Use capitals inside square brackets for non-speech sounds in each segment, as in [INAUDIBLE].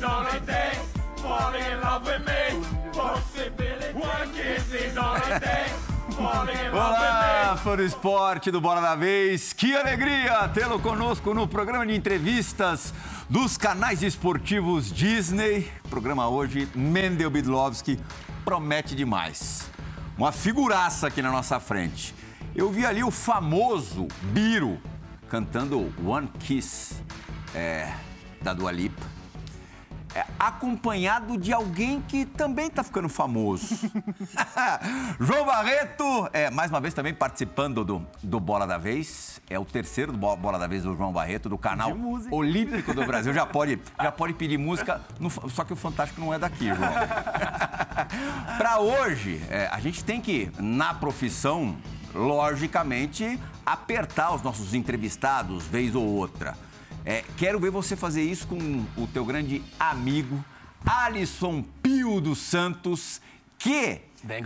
Is in love with me. Possibility. One kiss is. Olá, fã do esporte do Bola da Vez. Que alegria tê-lo conosco no programa de entrevistas dos canais esportivos Disney. Programa hoje, Mendel Bidlovski, promete demais. Uma figuraça aqui na nossa frente. Eu vi ali o famoso Biro cantando One Kiss é, da Dua Lipa acompanhado de alguém que também está ficando famoso. [LAUGHS] [LAUGHS] João Barreto, é, mais uma vez também participando do, do Bola da Vez. É o terceiro do Bola da Vez do João Barreto, do canal Olímpico do Brasil. Já [LAUGHS] pode, já pode pedir música, no, só que o Fantástico não é daqui, João. Para hoje, é, a gente tem que, na profissão, logicamente, apertar os nossos entrevistados, vez ou outra. É, quero ver você fazer isso com o teu grande amigo Alisson Pio dos Santos, que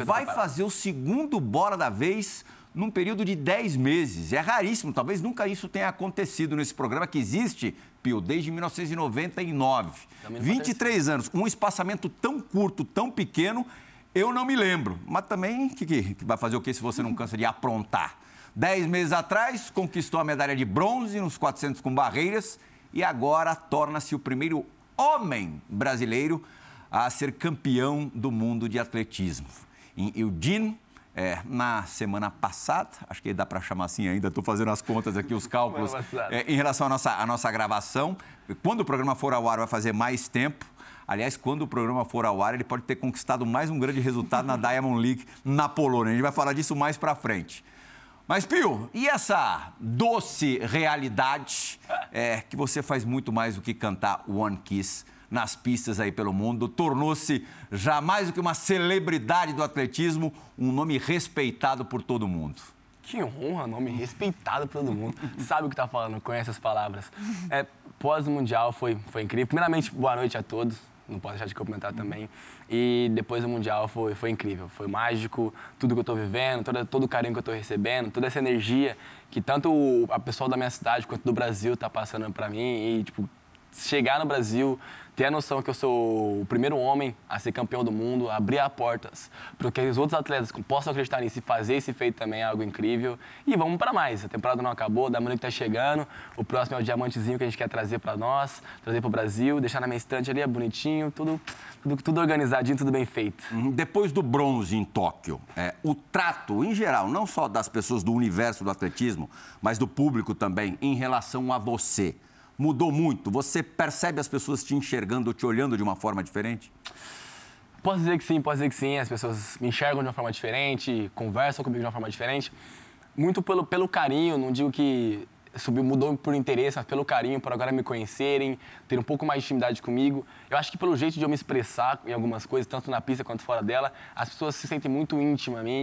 vai fazer o segundo Bora da Vez num período de 10 meses. É raríssimo, talvez nunca isso tenha acontecido nesse programa que existe, Pio, desde 1999. 23 anos, um espaçamento tão curto, tão pequeno, eu não me lembro. Mas também, que, que vai fazer o que se você não cansa de aprontar? Dez meses atrás, conquistou a medalha de bronze nos 400 com barreiras e agora torna-se o primeiro homem brasileiro a ser campeão do mundo de atletismo. Em Eugene, é, na semana passada, acho que dá para chamar assim ainda, estou fazendo as contas aqui, os [LAUGHS] cálculos, é, em relação à nossa, à nossa gravação. Quando o programa for ao ar, vai fazer mais tempo. Aliás, quando o programa for ao ar, ele pode ter conquistado mais um grande resultado na [LAUGHS] Diamond League na Polônia. A gente vai falar disso mais para frente. Mas, Pio, e essa doce realidade é, que você faz muito mais do que cantar One Kiss nas pistas aí pelo mundo, tornou-se já mais do que uma celebridade do atletismo, um nome respeitado por todo mundo. Que honra, nome respeitado por todo mundo. [LAUGHS] Sabe o que está falando, conhece as palavras. É, Pós-mundial foi, foi incrível. Primeiramente, boa noite a todos não posso deixar de comentar também. E depois do Mundial foi, foi incrível, foi mágico, tudo que eu estou vivendo, todo, todo o carinho que eu estou recebendo, toda essa energia que tanto a pessoa da minha cidade quanto do Brasil está passando para mim. E, tipo, chegar no Brasil, ter a noção que eu sou o primeiro homem a ser campeão do mundo, abrir as portas para que os outros atletas possam acreditar nisso e fazer esse feito também é algo incrível. E vamos para mais. A temporada não acabou, da manhã que está chegando. O próximo é o diamantezinho que a gente quer trazer para nós, trazer para o Brasil, deixar na minha estante ali, é bonitinho, tudo, tudo, tudo organizadinho, tudo bem feito. Uhum. Depois do bronze em Tóquio, é, o trato em geral, não só das pessoas do universo do atletismo, mas do público também, em relação a você mudou muito? Você percebe as pessoas te enxergando, te olhando de uma forma diferente? Posso dizer que sim, posso dizer que sim. As pessoas me enxergam de uma forma diferente, conversam comigo de uma forma diferente. Muito pelo, pelo carinho, não digo que subiu, mudou por interesse, mas pelo carinho, por agora me conhecerem, ter um pouco mais de intimidade comigo. Eu acho que pelo jeito de eu me expressar em algumas coisas, tanto na pista quanto fora dela, as pessoas se sentem muito mim,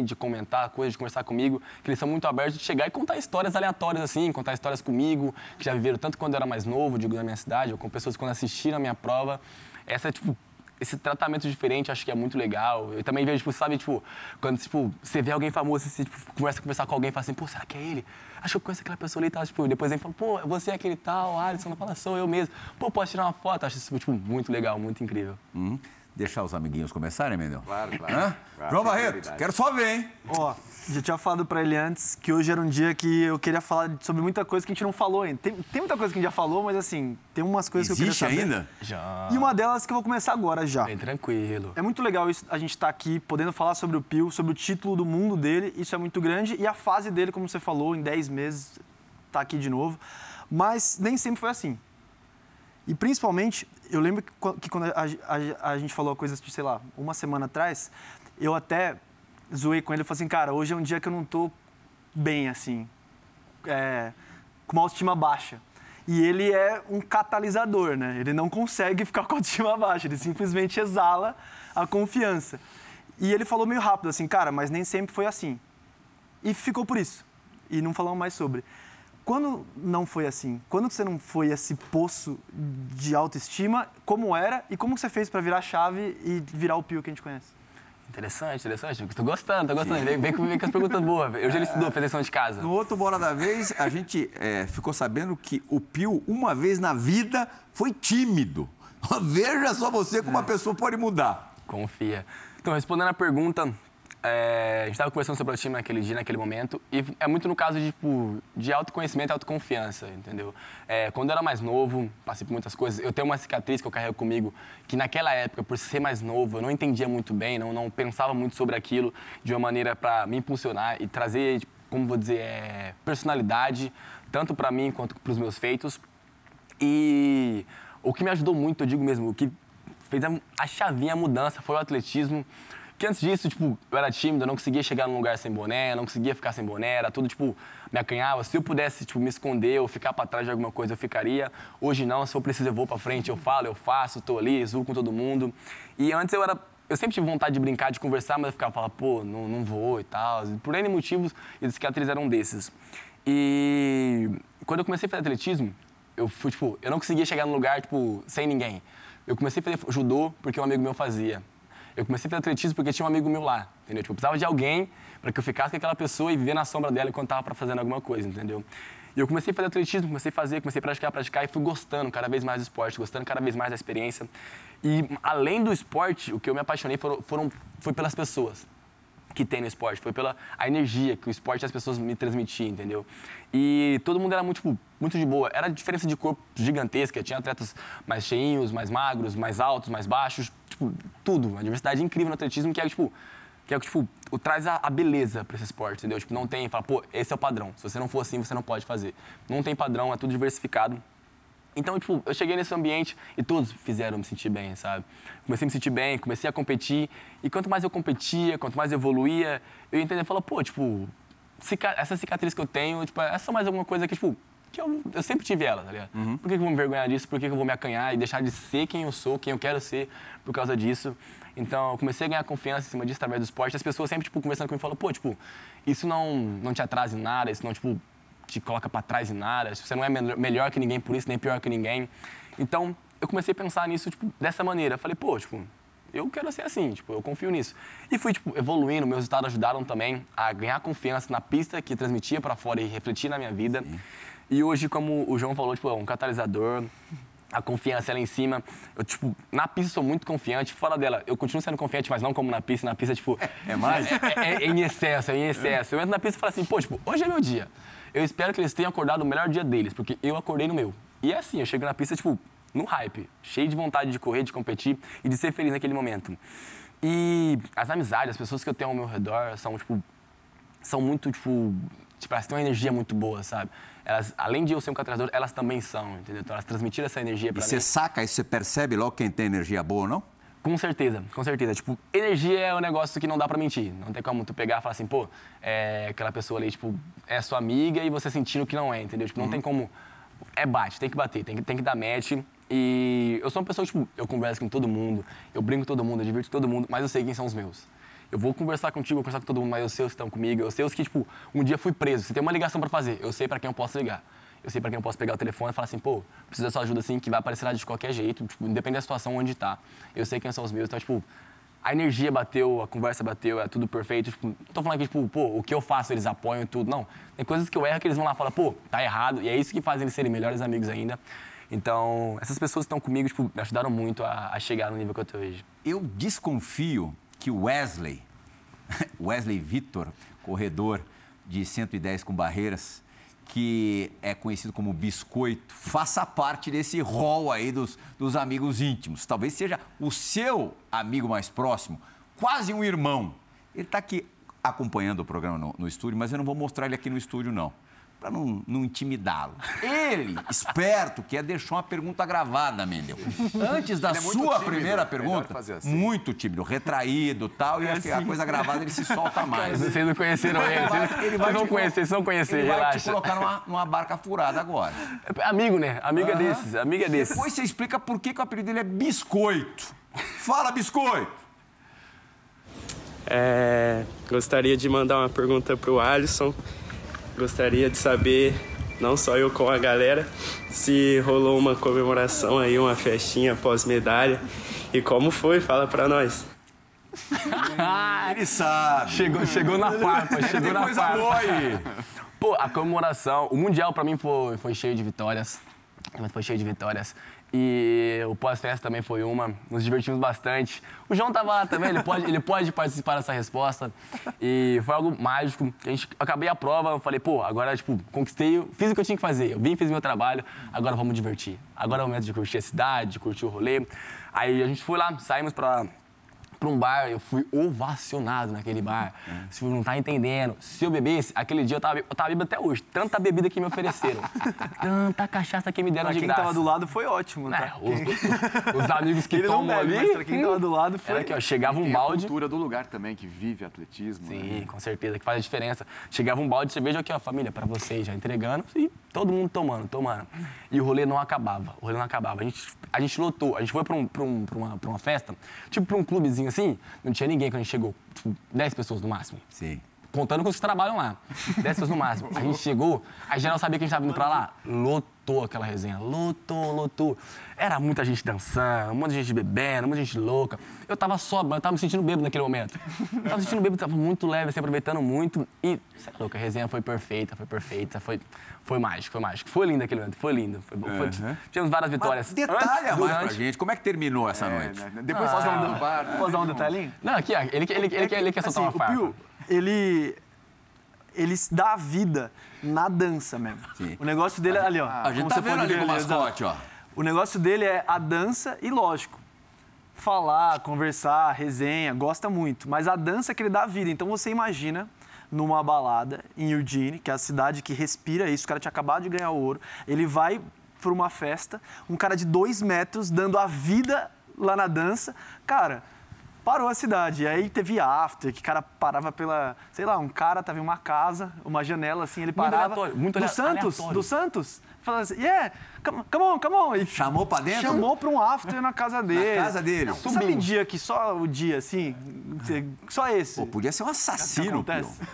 de comentar coisas, de conversar comigo, que eles são muito abertos de chegar e contar histórias aleatórias assim, contar histórias comigo, que já viveram tanto quando eu era mais novo, digo, na minha cidade, ou com pessoas que quando assistiram a minha prova. Essa é, tipo, esse tratamento diferente acho que é muito legal. Eu também vejo, tipo, sabe, tipo, quando tipo, você vê alguém famoso, você tipo, começa a conversar com alguém e fala assim, pô, será que é ele? Acho que eu conheço aquela pessoa ali e tal. Tipo, depois ele fala, pô, você é aquele tal, Alisson, não fala, sou eu mesmo. Pô, posso tirar uma foto? Acho isso, tipo, muito legal, muito incrível. Uhum. Deixar os amiguinhos começarem, Mendel? Claro, claro. claro João Barreto, quero só ver, hein? Ó, já tinha falado para ele antes que hoje era um dia que eu queria falar sobre muita coisa que a gente não falou ainda. Tem, tem muita coisa que a gente já falou, mas assim, tem umas coisas Existe que eu queria saber. ainda? Já. E uma delas que eu vou começar agora já. Bem tranquilo. É muito legal isso, a gente estar tá aqui podendo falar sobre o Pio, sobre o título do mundo dele, isso é muito grande. E a fase dele, como você falou, em 10 meses, tá aqui de novo. Mas nem sempre foi assim. E principalmente, eu lembro que quando a, a, a gente falou coisas de, sei lá, uma semana atrás, eu até zoei com ele e falei assim, cara, hoje é um dia que eu não tô bem, assim, é, com uma autoestima baixa. E ele é um catalisador, né? Ele não consegue ficar com a autoestima baixa, ele simplesmente exala a confiança. E ele falou meio rápido assim, cara, mas nem sempre foi assim. E ficou por isso. E não falamos mais sobre. Quando não foi assim? Quando você não foi esse poço de autoestima? Como era? E como você fez para virar a chave e virar o Pio que a gente conhece? Interessante, interessante. Tô gostando, tô gostando. Vem, vem, com, vem com as perguntas boas. Eu já ele estudou, fez lição de casa. No outro Bola da Vez, a gente é, ficou sabendo que o Pio, uma vez na vida, foi tímido. [LAUGHS] Veja só você como uma pessoa pode mudar. Confia. Então, respondendo a pergunta, é, a gente estava conversando sobre o time naquele dia, naquele momento, e é muito no caso de, tipo, de autoconhecimento e autoconfiança, entendeu? É, quando eu era mais novo, passei por muitas coisas, eu tenho uma cicatriz que eu carrego comigo, que naquela época, por ser mais novo, eu não entendia muito bem, não, não pensava muito sobre aquilo de uma maneira para me impulsionar e trazer, tipo, como vou dizer, é, personalidade, tanto para mim quanto para os meus feitos. E o que me ajudou muito, eu digo mesmo, o que fez a, a chavinha, a mudança, foi o atletismo, que antes disso, tipo, eu era tímido, eu não conseguia chegar num lugar sem boné, não conseguia ficar sem boné, era tudo, tipo, me acanhava. Se eu pudesse, tipo, me esconder ou ficar para trás de alguma coisa, eu ficaria. Hoje não, se eu preciso, eu vou para frente, eu falo, eu faço, tô ali, zoo com todo mundo. E antes eu era eu sempre tive vontade de brincar, de conversar, mas eu ficava falando, pô, não, não vou e tal. Por N motivos, e os cicatriz eram desses. E quando eu comecei a fazer atletismo, eu fui, tipo, eu não conseguia chegar num lugar, tipo, sem ninguém. Eu comecei a fazer judô porque um amigo meu fazia. Eu comecei a fazer atletismo porque tinha um amigo meu lá, entendeu? Tipo, eu precisava de alguém para que eu ficasse com aquela pessoa e viver na sombra dela enquanto estava fazendo alguma coisa, entendeu? E eu comecei a fazer atletismo, comecei a fazer, comecei a praticar, praticar e fui gostando cada vez mais do esporte, gostando cada vez mais da experiência. E além do esporte, o que eu me apaixonei foram, foram foi pelas pessoas que tem no esporte, foi pela a energia que o esporte as pessoas me transmitiam, entendeu? E todo mundo era muito, tipo, muito de boa. Era diferença de corpo gigantesca, tinha atletas mais cheinhos, mais magros, mais altos, mais baixos, tipo, tudo. Uma diversidade incrível no atletismo que é, tipo, que é, tipo, o, traz a, a beleza para esse esporte, entendeu? Tipo, não tem, fala, pô, esse é o padrão. Se você não for assim, você não pode fazer. Não tem padrão, é tudo diversificado. Então, tipo, eu cheguei nesse ambiente e todos fizeram me sentir bem, sabe? Comecei a me sentir bem, comecei a competir. E quanto mais eu competia, quanto mais eu evoluía, eu entendia, falava, pô, tipo, essa cicatriz que eu tenho, tipo, é só mais alguma coisa que, tipo, que eu, eu sempre tive ela, tá ligado? Uhum. Por que, que eu vou me vergonhar disso? Por que, que eu vou me acanhar e deixar de ser quem eu sou, quem eu quero ser por causa disso? Então, eu comecei a ganhar confiança em cima disso através do esporte. As pessoas sempre, tipo, conversando comigo, falam, pô, tipo, isso não, não te atrasa em nada, isso não, tipo, te coloca para trás em nada, você não é melhor que ninguém por isso, nem pior que ninguém. Então, eu comecei a pensar nisso, tipo, dessa maneira. Eu falei, pô, tipo, eu quero ser assim, tipo, eu confio nisso. E fui, tipo, evoluindo, meus resultados ajudaram também a ganhar confiança na pista que transmitia para fora e refletia na minha vida. Sim. E hoje, como o João falou, tipo, é um catalisador, a confiança lá em cima. Eu, tipo, na pista sou muito confiante, fora dela, eu continuo sendo confiante, mas não como na pista. Na pista, tipo. É mais? É, é, é em excesso, é em excesso. Eu entro na pista e falo assim, pô, tipo, hoje é meu dia. Eu espero que eles tenham acordado o melhor dia deles, porque eu acordei no meu. E é assim, eu chego na pista, tipo, no hype, cheio de vontade de correr, de competir e de ser feliz naquele momento. E as amizades, as pessoas que eu tenho ao meu redor são, tipo, são muito, tipo, tipo elas têm uma energia muito boa, sabe? Elas, além de eu ser um catalisador, elas também são, entendeu? Então elas transmitiram essa energia para mim. E você saca e você percebe logo quem tem energia boa ou não? Com certeza, com certeza. Tipo, energia é um negócio que não dá pra mentir. Não tem como tu pegar e falar assim, pô, é aquela pessoa ali, tipo, é sua amiga e você sentindo que não é, entendeu? Tipo, não uhum. tem como. É bate, tem que bater, tem que, tem que dar match. E eu sou uma pessoa, tipo, eu converso com todo mundo, eu brinco com todo mundo, eu divirto com todo mundo, mas eu sei quem são os meus. Eu vou conversar contigo, vou conversar com todo mundo, mas eu sei os que estão comigo, eu sei os que, tipo, um dia fui preso, você tem uma ligação para fazer, eu sei para quem eu posso ligar eu sei para quem eu posso pegar o telefone e falar assim, pô, preciso da sua ajuda assim, que vai aparecer lá de qualquer jeito, tipo, da situação onde tá. Eu sei quem são os meus, então, tipo, a energia bateu, a conversa bateu, é tudo perfeito. Tipo, não tô falando que, tipo, pô, o que eu faço, eles apoiam tudo. Não. Tem coisas que eu erro que eles vão lá e falam, pô, tá errado. E é isso que faz eles serem melhores amigos ainda. Então, essas pessoas estão comigo, tipo, me ajudaram muito a, a chegar no nível que eu tô hoje. Eu desconfio que Wesley, [LAUGHS] Wesley Vitor, corredor de 110 com barreiras, que é conhecido como biscoito, faça parte desse rol aí dos, dos amigos íntimos. Talvez seja o seu amigo mais próximo, quase um irmão. Ele está aqui acompanhando o programa no, no estúdio, mas eu não vou mostrar ele aqui no estúdio, não para não, não intimidá-lo. Ele, esperto, que é deixou uma pergunta gravada, Mendel. Antes da é sua tímido, primeira pergunta, assim. muito tímido, retraído tal, e é acho que a coisa gravada ele se solta mais. Vocês não conheceram ele, vocês, ele vai vão conhecer, vocês vão conhecer, ele relaxa. vai te colocar numa, numa barca furada agora. Amigo, né? Amiga uhum. desses, amiga desses. Depois você explica por que, que o apelido dele é Biscoito. Fala, Biscoito! É, gostaria de mandar uma pergunta para o Alisson. Gostaria de saber, não só eu com a galera, se rolou uma comemoração aí, uma festinha pós-medalha. E como foi? Fala pra nós. Ele sabe. Chegou, chegou na farpa, chegou na coisa farpa. boa aí. Pô, a comemoração, o Mundial pra mim foi, foi cheio de vitórias. Foi cheio de vitórias. E o pós-festa também foi uma. Nos divertimos bastante. O João tava lá também, ele pode, ele pode participar dessa resposta. E foi algo mágico. A gente, acabei a prova, eu falei, pô, agora, tipo, conquistei, fiz o que eu tinha que fazer. Eu vim, fiz meu trabalho, agora vamos divertir. Agora é o momento de curtir a cidade, de curtir o rolê. Aí a gente foi lá, saímos pra, pra um bar, eu fui ovacionado naquele bar. Se não tá entendendo, se eu bebesse, aquele dia eu tava, eu tava bêbado até hoje. Tanta bebida que me ofereceram. [LAUGHS] Tanta cachaça que me deram Pra de quem graça. tava do lado foi ótimo, É, tá? os, os amigos que Ele tomam ali. mas pra quem tava do lado foi... Era aqui, ó, chegava um Tem a balde. cultura do lugar também, que vive atletismo. Sim, né? com certeza, que faz a diferença. Chegava um balde de cerveja aqui, ó, família, pra vocês, já entregando, e todo mundo tomando, tomando. E o rolê não acabava, o rolê não acabava. A gente, a gente lotou, a gente foi pra, um, pra, um, pra, uma, pra uma festa, tipo pra um clubezinho assim, não tinha ninguém quando a gente chegou, tipo, 10 pessoas no máximo. Sim. Contando com os que trabalham lá. 10 pessoas no máximo. A gente chegou, a geral sabia que a gente tava indo pra lá. Lotou aquela resenha. Lotou, lotou. Era muita gente dançando, muita gente bebendo, muita gente louca. Eu tava sóbrio, eu tava me sentindo bêbado naquele momento. Eu tava me sentindo bêbado, tava muito leve, assim, aproveitando muito. E, sei lá, a resenha foi perfeita, foi perfeita, foi, foi mágico, foi mágico. Foi lindo aquele momento, foi lindo. Foi, foi, Uhum. Tivemos várias vitórias. Mas detalha Antes, mais pra gente. Como é que terminou essa É, noite? né? Depois Ah. posso dar um bar. né? Posso dar um detalhinho? Não, aqui, ó, ele, ele, ele, ele, quer- ele quer soltar assim, uma farpa. O ele, ele dá a vida na dança mesmo. Sim. O negócio dele é ali, ó. A gente tá vendo ali ver exato. mascote, ó. O negócio dele é a dança e, lógico, falar, conversar, resenha, gosta muito. Mas a dança é que ele dá a vida. Então você imagina numa balada em Eugene, que é a cidade que respira isso, o cara tinha acabado de ganhar o ouro, ele vai para uma festa, um cara de dois metros dando a vida lá na dança. Cara, parou a cidade. E aí teve after, que o cara parava pela, sei lá, um cara tava em uma casa, uma janela assim, ele Muito parava. aleatório, muito do ale- Santos, aleatório. do Santos. Falando assim, yeah, come, come on, come on. E Chamou pra dentro? Chamou pra um after na casa dele. casa dele. Sabe Subimos. dia que só o dia, assim, só esse? Pô, podia ser um assassino.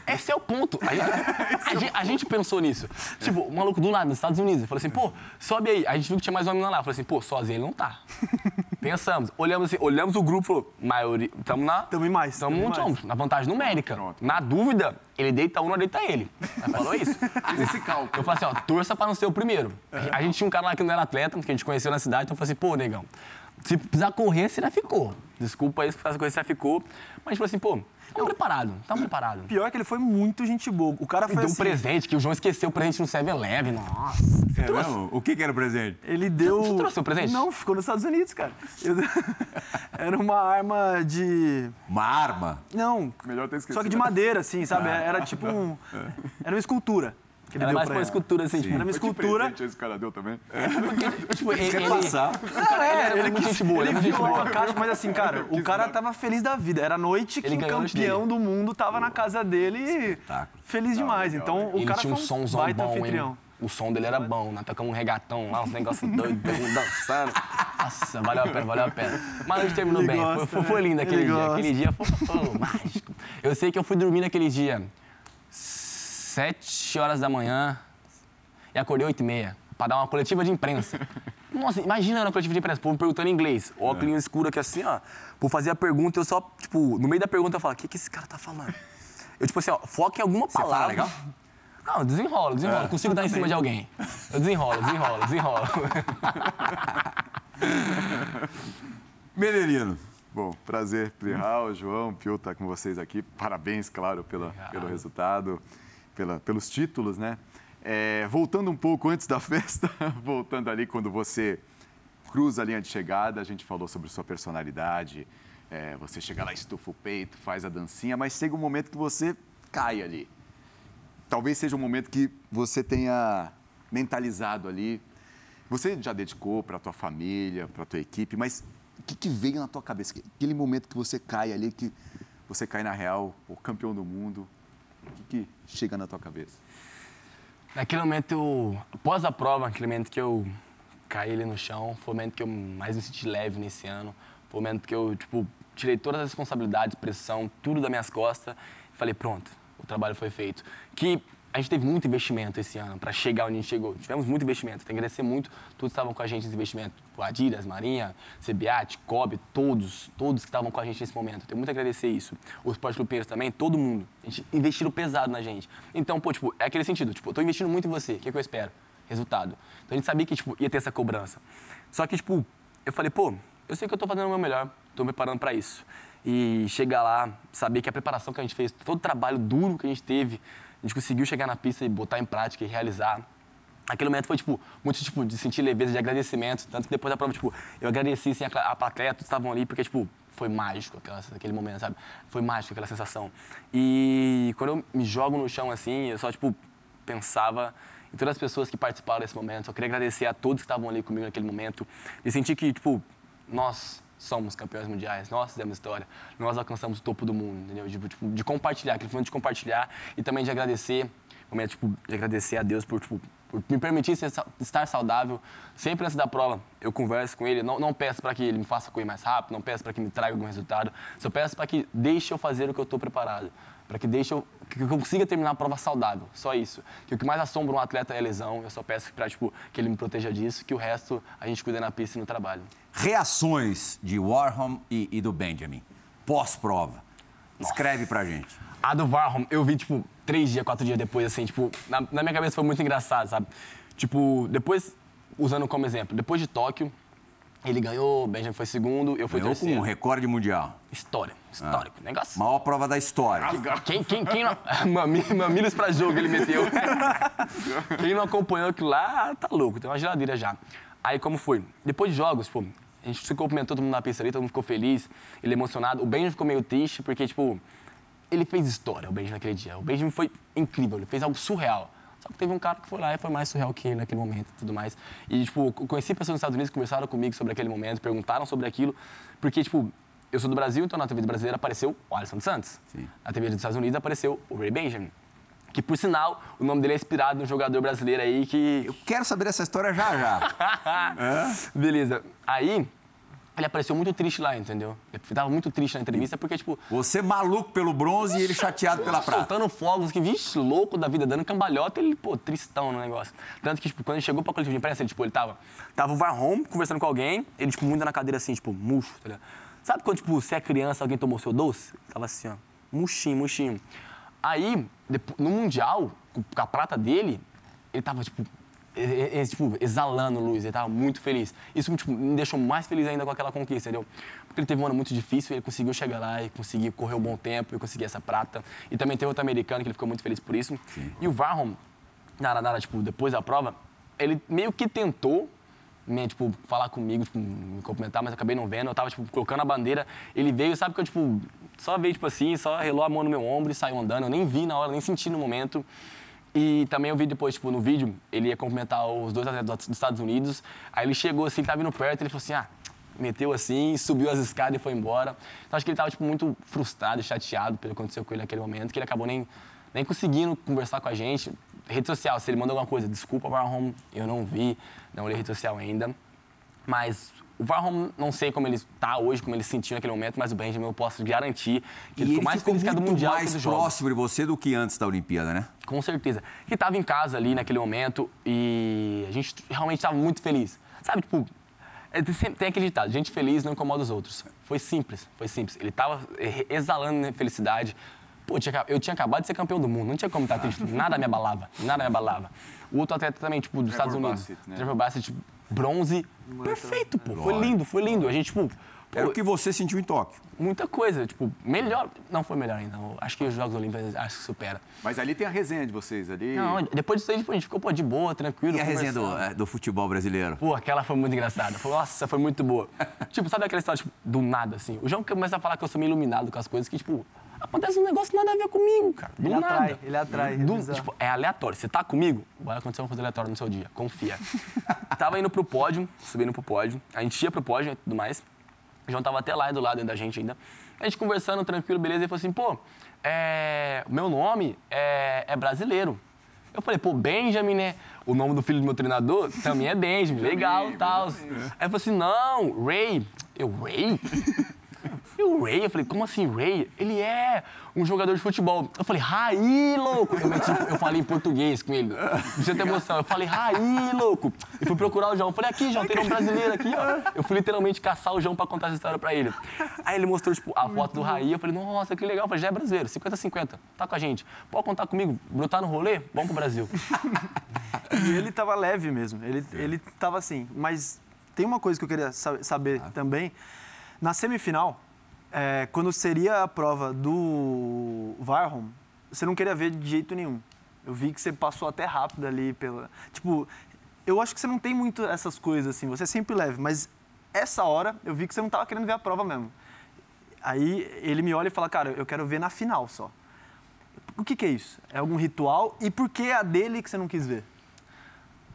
Esse é o ponto. A gente, [LAUGHS] a gente- a gente pensou nisso. Tipo, o maluco do nada, nos Estados Unidos. Ele falou assim, pô, sobe aí. A gente viu que tinha mais uma menina lá. Eu falei assim, pô, sozinho ele não tá. [LAUGHS] Pensamos. Olhamos assim, olhamos o grupo, falou, maioria, tamo na... Tamo em mais, tamo na vantagem numérica. Na dúvida, ele deita um, não deita ele. Ele falou isso. [LAUGHS] Fiz esse cálculo. Eu falei assim, ó, torça pra não ser o primeiro. A gente tinha um cara lá que não era atleta, que a gente conheceu na cidade, então eu falei assim, pô, negão, se precisar correr, você já ficou. Desculpa aí, se precisar correr, você já ficou. Mas a gente falou assim, pô, estamos preparados, estamos preparados. Pior que ele foi muito gente boa. O cara foi deu um assim, presente, que o João esqueceu o presente no 7-Eleven. Nossa. É mesmo? O que, que era o presente? Ele deu. Você trouxe o presente? Não, ficou nos Estados Unidos, cara. Eu- [LAUGHS] Era uma arma de. Uma arma. Não. Melhor ter esquecido. Só que de madeira, assim, sabe? Era tipo um. [LAUGHS] Era uma escultura. Que ele Era deu mais pra uma ele. escultura, assim, tipo, Era uma Que escultura. presente esse cara deu também? [LAUGHS] tipo, ele, ele, passar? o cara, ele era muito quis- gente boa, ele ele muito viu boa. uma caixa, mas assim, cara, o cara tava feliz da vida. Era a noite que Ele o a campeão do mundo tava na casa dele e feliz demais. Então, o Ele cara tinha um foi um somzão baita bom, anfitrião. hein? O som dele era bom, nós tocamos um regatão lá, uns negócios [LAUGHS] doidos, dançando. Nossa, valeu a pena, valeu a pena. Mas a gente terminou Ele bem, foi, gosta, foi, né? foi lindo aquele Ele dia. gosta. Aquele dia foi, foi mágico. Eu sei que eu fui dormir naquele dia sete horas da manhã e acordei oito e meia pra dar uma coletiva de imprensa. [LAUGHS] Nossa, imagina uma coletiva de imprensa, o povo perguntando em inglês, óculos escuro aqui assim, ó. O povo fazia a pergunta, eu só, tipo, no meio da pergunta eu falo, o que, que esse cara tá falando? Eu, tipo assim, ó, foca em alguma fala palavra. legal? Não, desenrola, desenrola. É. Consigo dar em cima de alguém. Eu desenrolo, desenrolo, desenrolo. [LAUGHS] Menerino. Bom, prazer, Plihal, João, Pio tá com vocês aqui. Parabéns, claro, pela, pelo resultado, pela, pelos títulos, né? É, voltando um pouco antes da [LAUGHS] festa, voltando ali quando você cruza a linha de chegada, a gente falou sobre sua personalidade, é, você chega lá, estufa o peito, faz a dancinha, mas chega um momento que você cai ali. Talvez seja um momento que você tenha mentalizado ali. Você já dedicou para a tua família, para a tua equipe, mas o que, que veio na tua cabeça? Aquele momento que você cai ali, que você cai na real, o campeão do mundo, o que, chega na tua cabeça? Naquele momento, eu, após a prova, aquele momento que eu caí ali no chão, foi o momento que eu mais me senti leve nesse ano. Foi o momento que eu, tipo, tirei todas as responsabilidades, pressão, tudo das minhas costas e falei, pronto, o trabalho foi feito. Que a gente teve muito investimento esse ano para chegar onde a gente chegou. Tivemos muito investimento. Tem que agradecer muito. Todos estavam com a gente nesse investimento. O Adidas, Marinha, CBAT, Kobe, todos, todos que estavam com a gente nesse momento. Tenho muito a agradecer isso. Os Sport Clubeiros também, todo mundo. A gente investiram pesado na gente. Então, pô, tipo, é aquele sentido. Tipo, eu tô investindo muito em você. O que, que eu espero? Resultado. Então a gente sabia que, tipo, ia ter essa cobrança. Só que, tipo, eu falei, pô, eu sei que eu tô fazendo o meu melhor. Tô me preparando para isso e chegar lá, saber que a preparação que a gente fez, todo o trabalho duro que a gente teve, a gente conseguiu chegar na pista e botar em prática e realizar. Aquele momento foi, tipo, muito, tipo, de sentir leveza, de agradecimento. Tanto que depois da prova, tipo, eu agradeci, assim, a, a plateia, todos estavam ali, porque, tipo, foi mágico aquela, aquele momento, sabe? Foi mágico aquela sensação. E quando eu me jogo no chão, assim, eu só, tipo, pensava em todas as pessoas que participaram desse momento. Só queria agradecer a todos que estavam ali comigo naquele momento. E sentir que, tipo, nós somos campeões mundiais, nós fizemos história, nós alcançamos o topo do mundo, entendeu? Tipo, tipo, de compartilhar, aquele momento de compartilhar e também de agradecer, momento tipo, de agradecer a Deus por, tipo, por me permitir ser, estar saudável. Sempre antes da prova, eu converso com ele, não, não peço para que ele me faça correr mais rápido, não peço para que me traga algum resultado, só peço para que deixe eu fazer o que eu estou preparado para que deixe eu, que eu consiga terminar a prova saudável, só isso. Que o que mais assombra um atleta é a lesão, eu só peço para tipo, que ele me proteja disso, que o resto a gente cuida na pista e no trabalho. Reações de Warham e, e do Benjamin, pós-prova. Escreve pra gente. A do Warham, eu vi, tipo, três dias, quatro dias depois, assim, tipo, na, na minha cabeça foi muito engraçado, sabe? Tipo, depois, usando como exemplo, depois de Tóquio, ele ganhou, o Benjamin foi segundo, eu fui Ganhou terceiro. com um recorde mundial. História, histórico, negócio. Maior prova da história. Quem, quem, quem não... [LAUGHS] Mami- Mamilos pra jogo ele meteu. [LAUGHS] quem não acompanhou aquilo lá, tá louco, tem uma geladeira já. Aí como foi? Depois de jogos, pô, a gente se cumprimentou todo mundo na pista ali, todo mundo ficou feliz, ele emocionado. O Benjamin ficou meio triste, porque, tipo, ele fez história, o Benjamin, naquele dia. O Benjamin foi incrível, ele fez algo surreal. Só que teve um cara que foi lá e foi mais surreal que ele naquele momento e tudo mais. E, tipo, eu conheci pessoas nos Estados Unidos que conversaram comigo sobre aquele momento, perguntaram sobre aquilo, porque, tipo, eu sou do Brasil, então na TV brasileira apareceu o Alisson dos Santos. Na TV dos Estados Unidos apareceu o Ray Benjamin. Que, por sinal, o nome dele é inspirado num jogador brasileiro aí que Eu quero saber dessa história já já. [LAUGHS] Beleza. Aí, ele apareceu muito triste lá, entendeu? Ele tava muito triste na entrevista porque, tipo, Você maluco pelo bronze e ele chateado pela prata. soltando fogos, que, vixe, louco da vida, dando cambalhota, ele, pô, tristão no negócio. Tanto que, tipo, quando ele chegou pra coletiva de imprensa, ele, tipo, ele tava, tava o Varrom conversando com alguém, ele, tipo, muito na cadeira assim, tipo, murcho, tá ligado? Sabe quando, tipo, você é criança, alguém tomou seu doce? Tava assim, ó, murchinho, murchinho. Aí, no Mundial, com a prata dele, ele tava, tipo, e- e- tipo, exalando luz, ele tava muito feliz. Isso tipo, me deixou mais feliz ainda com aquela conquista, entendeu? Porque ele teve um ano muito difícil, ele conseguiu chegar lá e conseguir correr um bom tempo e conseguir essa prata. E também teve outro americano que ele ficou muito feliz por isso. E o Varhom, nada, nada, tipo, depois da prova, ele meio que tentou me, tipo, falar comigo, tipo, me cumprimentar, mas eu acabei não vendo. Eu tava, tipo, colocando a bandeira. Ele veio, sabe que eu, tipo, só veio, tipo assim, só relou a mão no meu ombro e saiu andando. Eu nem vi na hora, nem senti no momento. E também eu vi depois, tipo, no vídeo, ele ia cumprimentar os dois atletas dos Estados Unidos. Aí ele chegou assim, tava vindo perto, ele falou assim, ah, meteu assim, subiu as escadas e foi embora. Então acho que ele tava, tipo, muito frustrado chateado pelo que aconteceu com ele naquele momento, que ele acabou nem, nem conseguindo conversar com a gente. Rede social, se ele mandou alguma coisa, desculpa, Varhom, eu não vi, não olhei rede social ainda. Mas o Varhom, não sei como ele está hoje, como ele se sentiu naquele momento, mas o Benjamin eu posso garantir que E ele ele ficou mais ficou feliz que do Mundial mais que do jogo. próximo de você do que antes da Olimpíada, né? Com certeza. Que estava em casa ali naquele momento e a gente realmente estava muito feliz. Sabe, tipo, é, tem aquele ditado, gente feliz não incomoda os outros. Foi simples, foi simples. Ele estava exalando né, felicidade. Pô, eu tinha acabado de ser campeão do mundo, não tinha como estar triste. Nada me abalava, nada me abalava. O outro atleta também, tipo, dos Estados Unidos. Bassett, né? Trevor Bassett, tipo, bronze, perfeito, pô. Foi lindo, foi lindo. A gente, tipo, pô, Era o que você sentiu em Tóquio. muita coisa, tipo, melhor. Não foi melhor ainda. Acho que os Jogos Olímpicos acho que supera. Mas ali tem a resenha de vocês ali. Não, depois disso aí, tipo, a gente ficou pô, de boa, tranquilo. E a resenha do, é, do futebol brasileiro? Pô, aquela foi muito engraçada. Foi, nossa, foi muito boa. [LAUGHS] tipo, sabe aquela história, tipo, do nada, assim? O João começa a falar que eu sou meio iluminado com as coisas que, tipo, acontece um negócio nada a ver comigo, cara. Do Ele nada. atrai, ele atrai, é Do- bizarro. tipo, é aleatório. Você tá comigo, vai acontecer uma coisa aleatória no seu dia. Confia. [LAUGHS] tava indo pro pódio, subindo pro pódio. A gente ia pro pódio e tudo mais. O João tava até lá do lado da gente ainda. A gente conversando, tranquilo, beleza. Ele falou assim, pô, é, meu nome é, é brasileiro. Eu falei, pô, Benjamin, né? O nome do filho do meu treinador também é Benjamin. Legal, tal. Aí ele falou assim, não, Ray. Eu, Ray? [LAUGHS] [LAUGHS] E o Ray? Eu falei, como assim Ray? Ele é um jogador de futebol. Eu falei, Raí, louco! Eu, meti, eu falei em português com ele. Você tem emoção. Eu falei, Raí, louco! E fui procurar o João. Eu falei, aqui, João, tem um brasileiro aqui, ó. Eu fui literalmente caçar o João pra contar essa história pra ele. Aí ele mostrou, tipo, a foto do Raí. Eu falei, nossa, que legal. Eu falei, já é brasileiro, 50-50. Tá com a gente. Pode contar comigo? Brotar no rolê? Vamos pro Brasil. [LAUGHS] E ele tava leve mesmo. Ele, ele tava assim. Mas tem uma coisa que eu queria sa- saber também. Na semifinal, é, quando seria a prova do Varholm, você não queria ver de jeito nenhum. Eu vi que você passou até rápido ali pela. Tipo, eu acho que você não tem muito essas coisas assim. Você é sempre leve. Mas essa hora, eu vi que você não tava querendo ver a prova mesmo. Aí ele me olha e fala, cara, eu quero ver na final só. O que, que é isso? É algum ritual? E por que a dele que você não quis ver?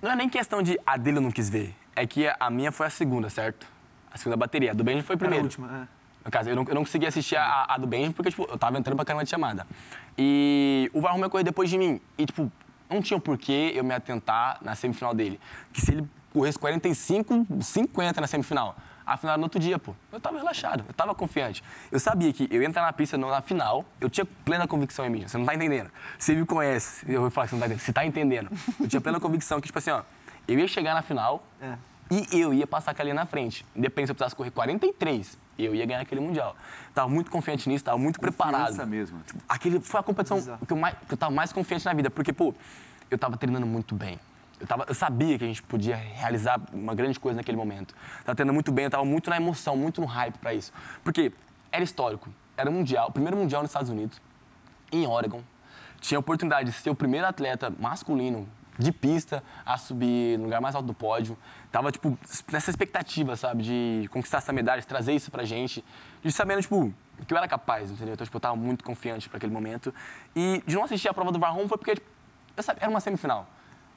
Não é nem questão de a dele eu não quis ver. É que a minha foi a segunda, certo? A segunda bateria. A do Benji foi Era a última, é. No caso, eu não, eu não consegui assistir a, a do Benji porque, tipo, eu tava entrando pra caramba de chamada. E o Varrom ia correr depois de mim. E, tipo, não tinha porquê eu me atentar na semifinal dele. Que se ele corresse 45, 50 na semifinal, a final no outro dia, pô. Eu tava relaxado, eu tava confiante. Eu sabia que eu ia entrar na pista na final, eu tinha plena convicção em mim. Você não tá entendendo. Você me conhece, eu vou falar que você não tá entendendo. Você tá entendendo. Eu tinha plena convicção que, tipo assim, ó, eu ia chegar na final, É. e eu ia passar aquela ali na frente. Independente se eu precisasse correr 43, eu ia ganhar aquele Mundial. Tava muito confiante nisso, tava muito preparado. Confiança mesmo. Aquele foi a competição Exato. que eu, mais, que eu tava mais confiante na vida, porque, pô, eu tava treinando muito bem. Eu, tava, eu sabia que a gente podia realizar uma grande coisa naquele momento. Tava treinando muito bem, eu tava muito na emoção, muito no hype pra isso. Porque era histórico. Era mundial, o primeiro mundial nos Estados Unidos, em Oregon. Tinha a oportunidade de ser o primeiro atleta masculino de pista a subir no lugar mais alto do pódio. Tava, tipo, nessa expectativa, sabe, de conquistar essa medalha, de trazer isso pra gente. De sabendo, tipo, que eu era capaz, entendeu? Então, tipo, eu tava muito confiante para aquele momento. E de não assistir a prova do Varrom foi porque, tipo, eu sabia, era uma semifinal.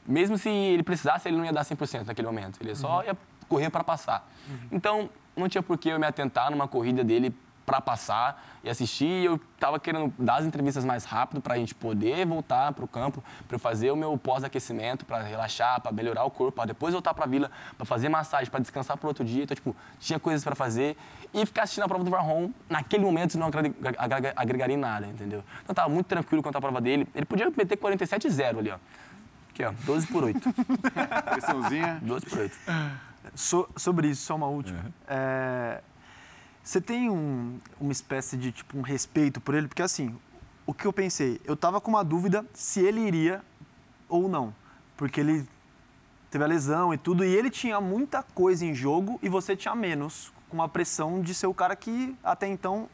Mesmo se ele precisasse, ele não ia dar 100% naquele momento. Ele só ia correr para passar. Então, não tinha por que eu me atentar numa corrida dele para passar e assistir. E eu tava querendo dar as entrevistas mais rápido para a gente poder voltar para o campo, para eu fazer o meu pós-aquecimento, para relaxar, para melhorar o corpo, para depois voltar para a vila, para fazer massagem, para descansar para outro dia. Então, tipo, tinha coisas para fazer e ficar assistindo a prova do Varrom naquele momento não agrega- agrega- agregaria em nada, entendeu? Então, tava muito tranquilo quanto à prova dele. Ele podia meter 47-0 ali, ó. Aqui, ó, 12 por 8. Pressãozinha. 12 por 8. So- sobre isso, só uma última. É, você tem um- uma espécie de tipo um respeito por ele? Porque assim, o que eu pensei, eu tava com uma dúvida se ele iria ou não, porque ele teve a lesão e tudo, e ele tinha muita coisa em jogo e você tinha menos, com a pressão de ser o cara que até então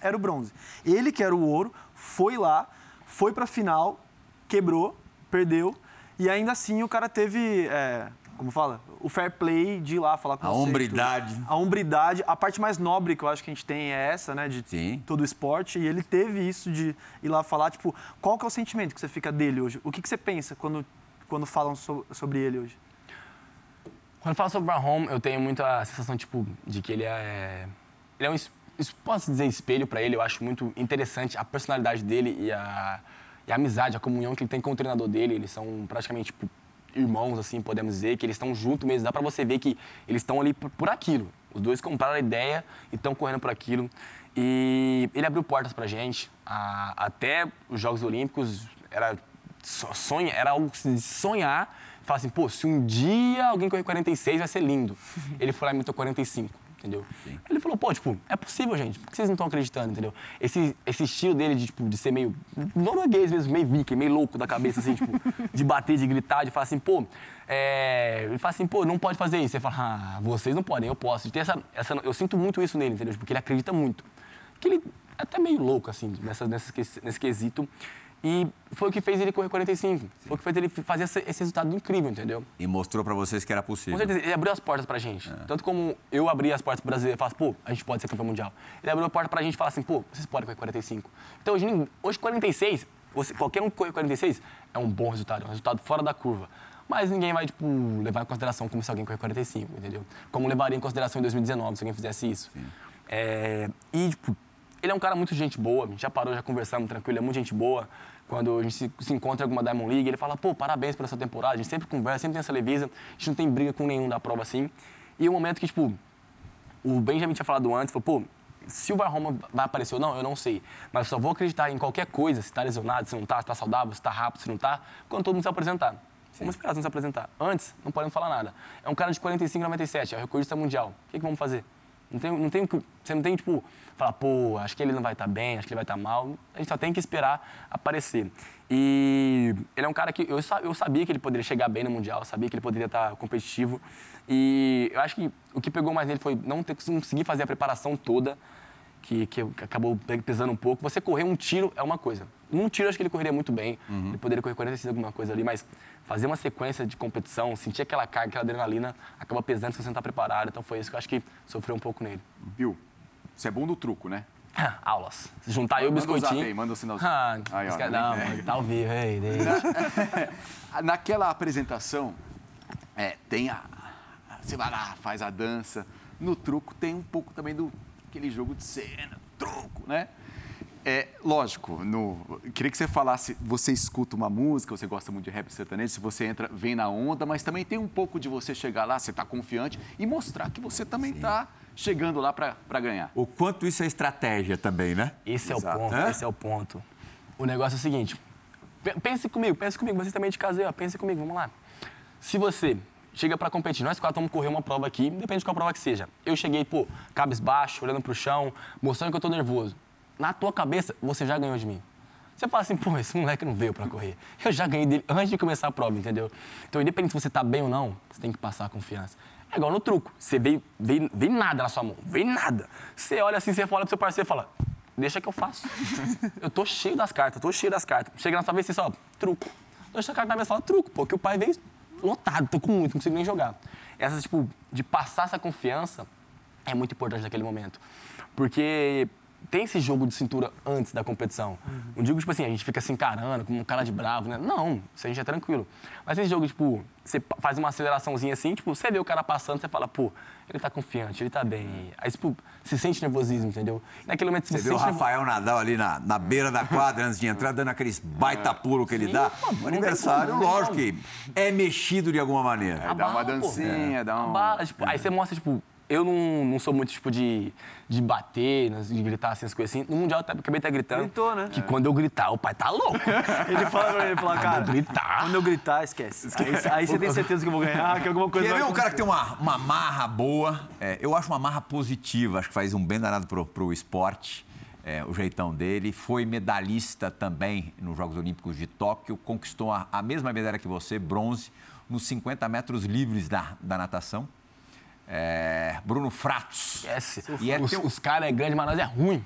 era o bronze. Ele que era o ouro, foi lá, foi pra final, quebrou, perdeu, e ainda assim o cara teve, é, como fala, o fair play de ir lá falar com A você tudo. hombridade. A hombridade, a parte mais nobre que eu acho que a gente tem é essa, né, de Sim. todo o esporte, e ele teve isso de ir lá falar, tipo, qual que é o sentimento que você fica dele hoje? O que, que você pensa quando, quando falam so- sobre ele hoje? Quando falo sobre o Varrom, eu tenho muita sensação, tipo, de que ele é... Ele é um... Posso dizer espelho pra ele, eu acho muito interessante a personalidade dele e a, e a amizade, a comunhão que ele tem com o treinador dele. Eles são praticamente, tipo, irmãos, assim, podemos dizer, que eles estão juntos mesmo. Dá pra você ver que eles estão ali por, por aquilo. Os dois compraram a ideia e estão correndo por aquilo. E ele abriu portas pra gente. A- até os Jogos Olímpicos era so- sonha, era algo de sonhar. Falar assim, pô, se um dia alguém correr 46 vai ser lindo. [LAUGHS] Ele foi lá e meteu 45, entendeu? Ele falou, pô, tipo, é possível, gente. Por que vocês não estão acreditando, entendeu? Esse, esse estilo dele de, tipo, de ser meio norueguês mesmo, meio viking, meio louco da cabeça, assim, tipo, de bater, de gritar, de falar assim, pô, é... ele fala assim, pô, não pode fazer isso. Você fala, ah, vocês não podem, eu posso. Ter essa, essa, eu sinto muito isso nele, entendeu? Porque ele acredita muito. Que ele é até meio louco, assim, nessa, nessa, nesse quesito. E foi o que fez ele correr 45. Foi o que fez ele fazer esse, resultado incrível, entendeu? E mostrou pra vocês que era possível. Com certeza, ele abriu as portas pra gente. Tanto como eu abri as portas pro brasileiro e falasse, pô, a gente pode ser campeão mundial. Ele abriu a porta pra gente e assim, pô, vocês podem correr 45. Então hoje, hoje 46, você- qualquer um que correr 46 é um bom resultado, é um resultado fora da curva. Mas ninguém vai, tipo, levar em consideração como se alguém correr 45, entendeu? Como levaria em consideração em 2019 se alguém fizesse isso. É, e, tipo, ele é um cara muito gente boa, já parou, já conversamos tranquilo, é muito gente boa. Quando a gente se, se encontra em alguma Diamond League, ele fala, pô, parabéns pela sua temporada, a gente sempre conversa, sempre tem essa leveza, a gente não tem briga com nenhum da prova assim. E o momento que, tipo, o Benjamin tinha falado antes, falou, pô, Se o Varroma vai aparecer ou não, eu não sei. Mas eu só vou acreditar em qualquer coisa, se tá lesionado, se não tá, se tá saudável, se tá rápido, se não tá, quando todo mundo se apresentar. Vamos esperar se não se apresentar. Antes, não podemos falar nada. É um cara de 45 97, é o recordista mundial. O que, que vamos fazer? Não tem, não tem, você não tem, tipo, falar, pô, acho que ele não vai estar bem, acho que ele vai estar mal. A gente só tem que esperar aparecer. E ele é um cara que eu, eu sabia que ele poderia chegar bem no Mundial, sabia que ele poderia estar competitivo. E eu acho que o que pegou mais nele foi não ter conseguir fazer a preparação toda, que, que acabou pe- pesando um pouco. Você correr um tiro é uma coisa. Num tiro, acho que ele correria muito bem. Ele poderia correr 46 alguma coisa ali, mas fazer uma sequência de competição, sentir aquela carga, aquela adrenalina, acaba pesando se você não está preparado. Então foi isso que eu acho que sofreu um pouco nele. Viu? Você é bom do truco, né? [LAUGHS] Aulas. Se juntar eu e o Manda biscoitinho. aí, manda o sinalzinho. Ah, Aí, ó, não, tá ao vivo, ei, [LAUGHS] deixa. Naquela apresentação, é, tem a. Você vai lá, faz a dança. No truco tem um pouco também do aquele jogo de cena, truco, né? É, lógico, no, queria que você falasse, você escuta uma música, você gosta muito de rap sertanejo, se você entra, vem na onda, mas também tem um pouco de você chegar lá, você está confiante e mostrar que você também está chegando lá para ganhar. O quanto isso é estratégia também, né? Esse é o Exato. ponto, Hã? esse é o ponto. O negócio é o seguinte, pe- pense comigo, pense comigo, vocês também de casa aí, ó, pense comigo, vamos lá. Se você chega pra competir, nós quatro vamos correr uma prova aqui, depende de qual prova que seja. Eu cheguei, pô, cabisbaixo, olhando pro chão, mostrando que eu tô nervoso. Na tua cabeça, você já ganhou de mim. Você fala assim, pô, esse moleque não veio pra correr. Eu já ganhei dele antes de começar a prova, entendeu? Então, independente se você tá bem ou não, você tem que passar a confiança. É igual no truco. Você veio, veio, veio nada na sua mão, veio nada. Você olha assim, você fala pro seu parceiro e fala, deixa que eu faço. [LAUGHS] eu tô cheio das cartas, tô cheio das cartas. Chega na sua vez, você só, truco. Deixa a carta na mesa e fala, truco, pô, que o pai veio lotado, tô com muito, não consigo nem jogar. Essa, tipo, de passar essa confiança é muito importante naquele momento. Porque tem esse jogo de cintura antes da competição. Não digo, tipo assim, a gente fica se encarando como um cara de bravo, né? Não, isso a gente é tranquilo. Mas esse jogo, tipo, você faz uma aceleraçãozinha assim, tipo, você vê o cara passando, você fala, pô, ele tá confiante, ele tá bem. Aí, tipo, se sente nervosismo, entendeu? Naquele momento Você você, vê o sente nervo- Rafael Nadal ali na, na beira da quadra antes de entrar, dando aqueles baita pulo que ele Sim, dá. pô, não O tem aniversário, lógico que é mexido de alguma maneira. É, dá uma dancinha, dá um. Bala, tipo, Aí você mostra, tipo, eu não, não sou muito, tipo, de, de bater, né, de gritar assim, as coisas assim. No Mundial eu acabei até gritando. Gritou, né? Que quando eu gritar, o pai tá louco. [LAUGHS] Ele fala pra mim, ele fala, cara, eu gritar. quando eu gritar, esquece. Aí, aí você tem certeza que eu vou ganhar, que alguma coisa Quer ver um cara que tem uma, uma marra boa? É, eu acho uma marra positiva, acho que faz um bem danado pro, pro esporte. é, o jeitão dele. Foi medalhista também nos Jogos Olímpicos de Tóquio, conquistou a, a mesma medalha que você, bronze, nos 50 metros livres da, da natação. É, Bruno Fratos. Esquece. E é os teu- os caras é grande, mas nós é ruim.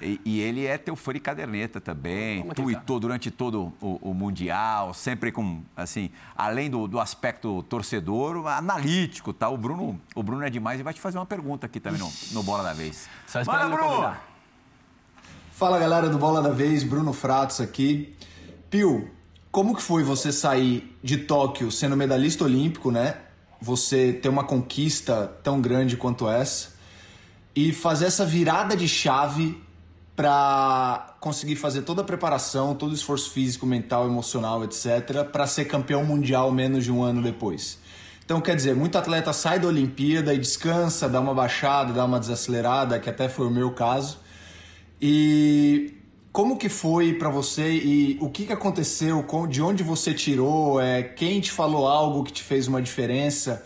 E, e ele é teu fã de caderneta também, Como é ele tá? tuitou durante todo o, o Mundial, sempre com, assim, além do, do aspecto torcedor, analítico, tá? O Bruno, o Bruno é demais e vai te fazer uma pergunta aqui também no, no Bola da Vez. Só esperando Manda, me Bruno! convidar. Fala galera do Bola da Vez, Bruno Fratos aqui. Pio, como que foi você sair de Tóquio sendo medalhista olímpico, né? Você ter uma conquista tão grande quanto essa e fazer essa virada de chave para conseguir fazer toda a preparação, todo o esforço físico, mental, emocional, etc, para ser campeão mundial menos de um ano depois. Então, quer dizer, muito atleta sai da Olimpíada e descansa, dá uma baixada, dá uma desacelerada, que até foi o meu caso. E como que foi para você e o que, que aconteceu, de onde você tirou, é, quem te falou algo que te fez uma diferença?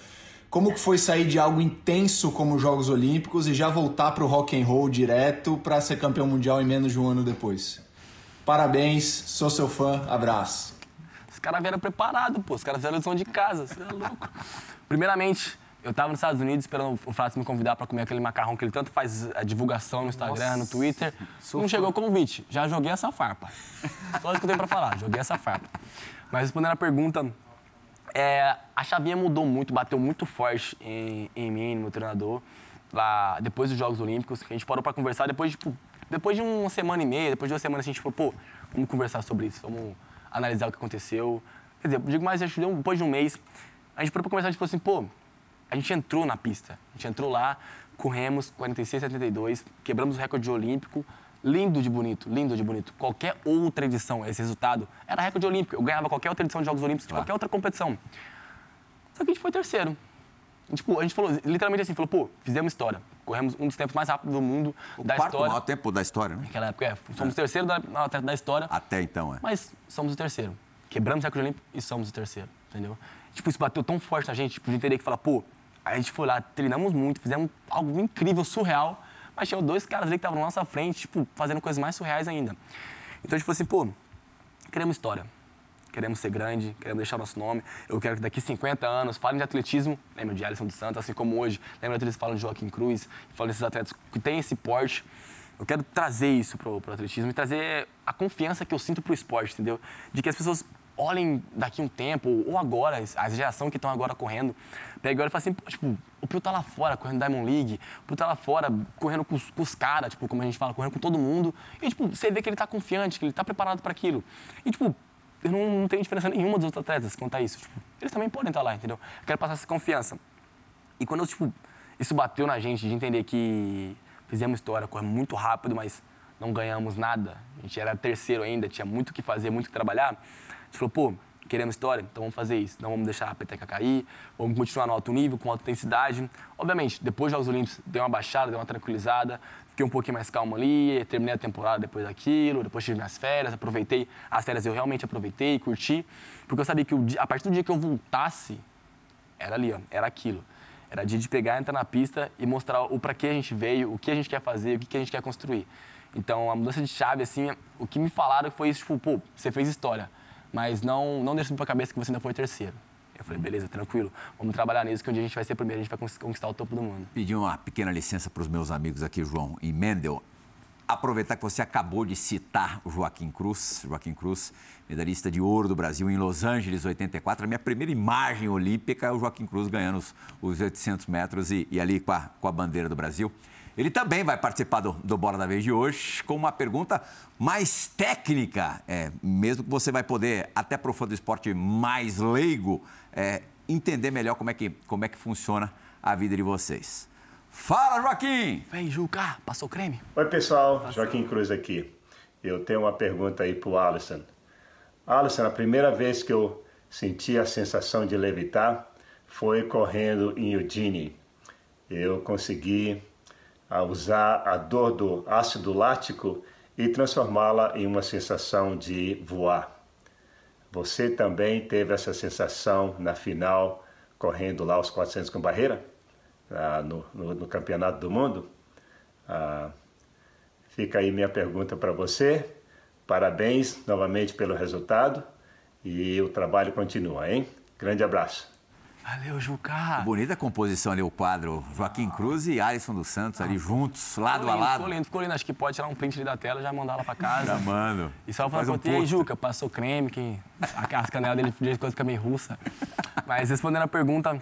Como que foi sair de algo intenso como os Jogos Olímpicos e já voltar para o rock and roll direto para ser campeão mundial em menos de um ano depois? Parabéns, sou seu fã, abraço. Os caras vieram preparados, pô. Os caras lição de casa, você é louco. Primeiramente, eu tava nos Estados Unidos esperando o Fratos me convidar pra comer aquele macarrão que ele tanto faz a divulgação no Instagram, no Twitter. Não chegou o convite. Já joguei essa farpa. Só isso que eu tenho pra falar, joguei essa farpa. Mas respondendo a pergunta, é, a chavinha mudou muito, bateu muito forte em, em mim, no meu treinador, lá depois dos Jogos Olímpicos, que a gente parou pra conversar depois, tipo, depois de uma semana e meia, depois de duas semanas, a gente falou, pô, vamos conversar sobre isso, vamos analisar o que aconteceu. Quer dizer, digo mais, acho que deu- depois de um mês, a gente parou pra conversar, gente falou assim, pô, a gente entrou na pista, a gente entrou lá, corremos 46, 72, quebramos o recorde olímpico, lindo de bonito, lindo de bonito. Qualquer outra edição, esse resultado, era recorde olímpico. Eu ganhava qualquer outra edição de Jogos Olímpicos, de qualquer outra competição. Só que a gente foi terceiro. Tipo, a gente falou literalmente assim, falou, pô, fizemos história. Corremos um dos tempos mais rápidos do mundo, O da quarto história. maior tempo da história, né? Naquela época, é, somos o terceiro da, da história. Até então, é. Mas somos o terceiro. Quebramos o recorde olímpico e somos o terceiro, entendeu? Tipo, isso bateu tão forte na gente, tipo, de entender que falar, pô, a gente foi lá, treinamos muito, fizemos algo incrível, surreal, mas tinha dois caras ali que estavam na nossa frente, tipo, fazendo coisas mais surreais ainda. Então a gente falou assim, pô, queremos história. Queremos ser grande, queremos deixar nosso nome. Eu quero que daqui 50 anos falem de atletismo, lembra de Alisson dos Santos, assim como hoje, lembra de eles falam de Joaquim Cruz, falam desses atletas que têm esse porte. Eu quero trazer isso pro, pro atletismo e trazer a confiança que eu sinto pro esporte, entendeu? De que as pessoas olhem daqui um tempo, ou agora, a geração que estão agora correndo, pega e olha e fala assim, pô, tipo, o Pio tá lá fora correndo Diamond League, o Pio tá lá fora correndo com os, com os caras, tipo, como a gente fala, correndo com todo mundo. E, tipo, você vê que ele tá confiante, que ele tá preparado para aquilo. E, tipo, eu não, não tenho diferença nenhuma dos outros atletas quanto a isso. Tipo, eles também podem estar lá, entendeu? Eu quero passar essa confiança. E quando, tipo, isso bateu na gente, de entender que fizemos história, corremos muito rápido, mas não ganhamos nada. A gente era terceiro ainda, tinha muito o que fazer, muito o que trabalhar. Gente falou, pô, queremos história, então vamos fazer isso. Não vamos deixar a peteca cair, vamos continuar no alto nível, com alta intensidade. Obviamente, depois dos Jogos Olímpicos, deu uma baixada, deu uma tranquilizada, fiquei um pouquinho mais calmo ali, terminei a temporada depois daquilo, depois tive minhas férias, aproveitei. As férias eu realmente aproveitei, curti, porque eu sabia que dia- a partir do dia que eu voltasse, era ali, ó, era aquilo. Era dia de pegar, entrar na pista e mostrar o para que a gente veio, o que a gente quer fazer, o que a gente quer construir. Então, a mudança de chave, assim, o que me falaram foi isso, tipo, pô, você fez história, mas não, não deixa pra cabeça que você ainda foi terceiro. Eu falei, beleza, tranquilo, vamos trabalhar nisso, que um dia a gente vai ser primeiro, a gente vai conquistar o topo do mundo. Pedir uma pequena licença para os meus amigos aqui, João e Mendel. Aproveitar que você acabou de citar o Joaquim Cruz, Joaquim Cruz, medalhista de ouro do Brasil em Los Angeles, 84. A minha primeira imagem olímpica é o Joaquim Cruz ganhando os, os 800 metros e, e ali com a, com a bandeira do Brasil. Ele também vai participar do, do Bola da Vez de hoje com uma pergunta mais técnica, é, mesmo que você vai poder, até para o fã do esporte mais leigo, é, entender melhor como é, que, como é que funciona a vida de vocês. Fala, Joaquim! Vem, Juca, passou creme? Oi, pessoal. Joaquim Cruz aqui. Eu tenho uma pergunta aí para o Alisson. Alisson, a primeira vez que eu senti a sensação de levitar foi correndo em Eugene. Eu consegui ah, usar a dor do ácido lático e transformá-la em uma sensação de voar. Você também teve essa sensação na final, correndo lá os 400 com barreira, ah, no, no- no Campeonato do Mundo? Ah, fica aí minha pergunta para você. Parabéns novamente pelo resultado e o trabalho continua, hein? Grande abraço. Valeu, Juca. Bonita composição ali, o quadro. Joaquim Cruz e Alisson dos Santos ali juntos, lado a lado. Ficou lindo, ficou lindo. Acho que pode tirar um print ali da tela e já mandar lá pra casa. Já mando. E só falando um pra aí, pôster. Juca, passou creme, que as canelas dele de quando fica meio russa. Mas respondendo a pergunta,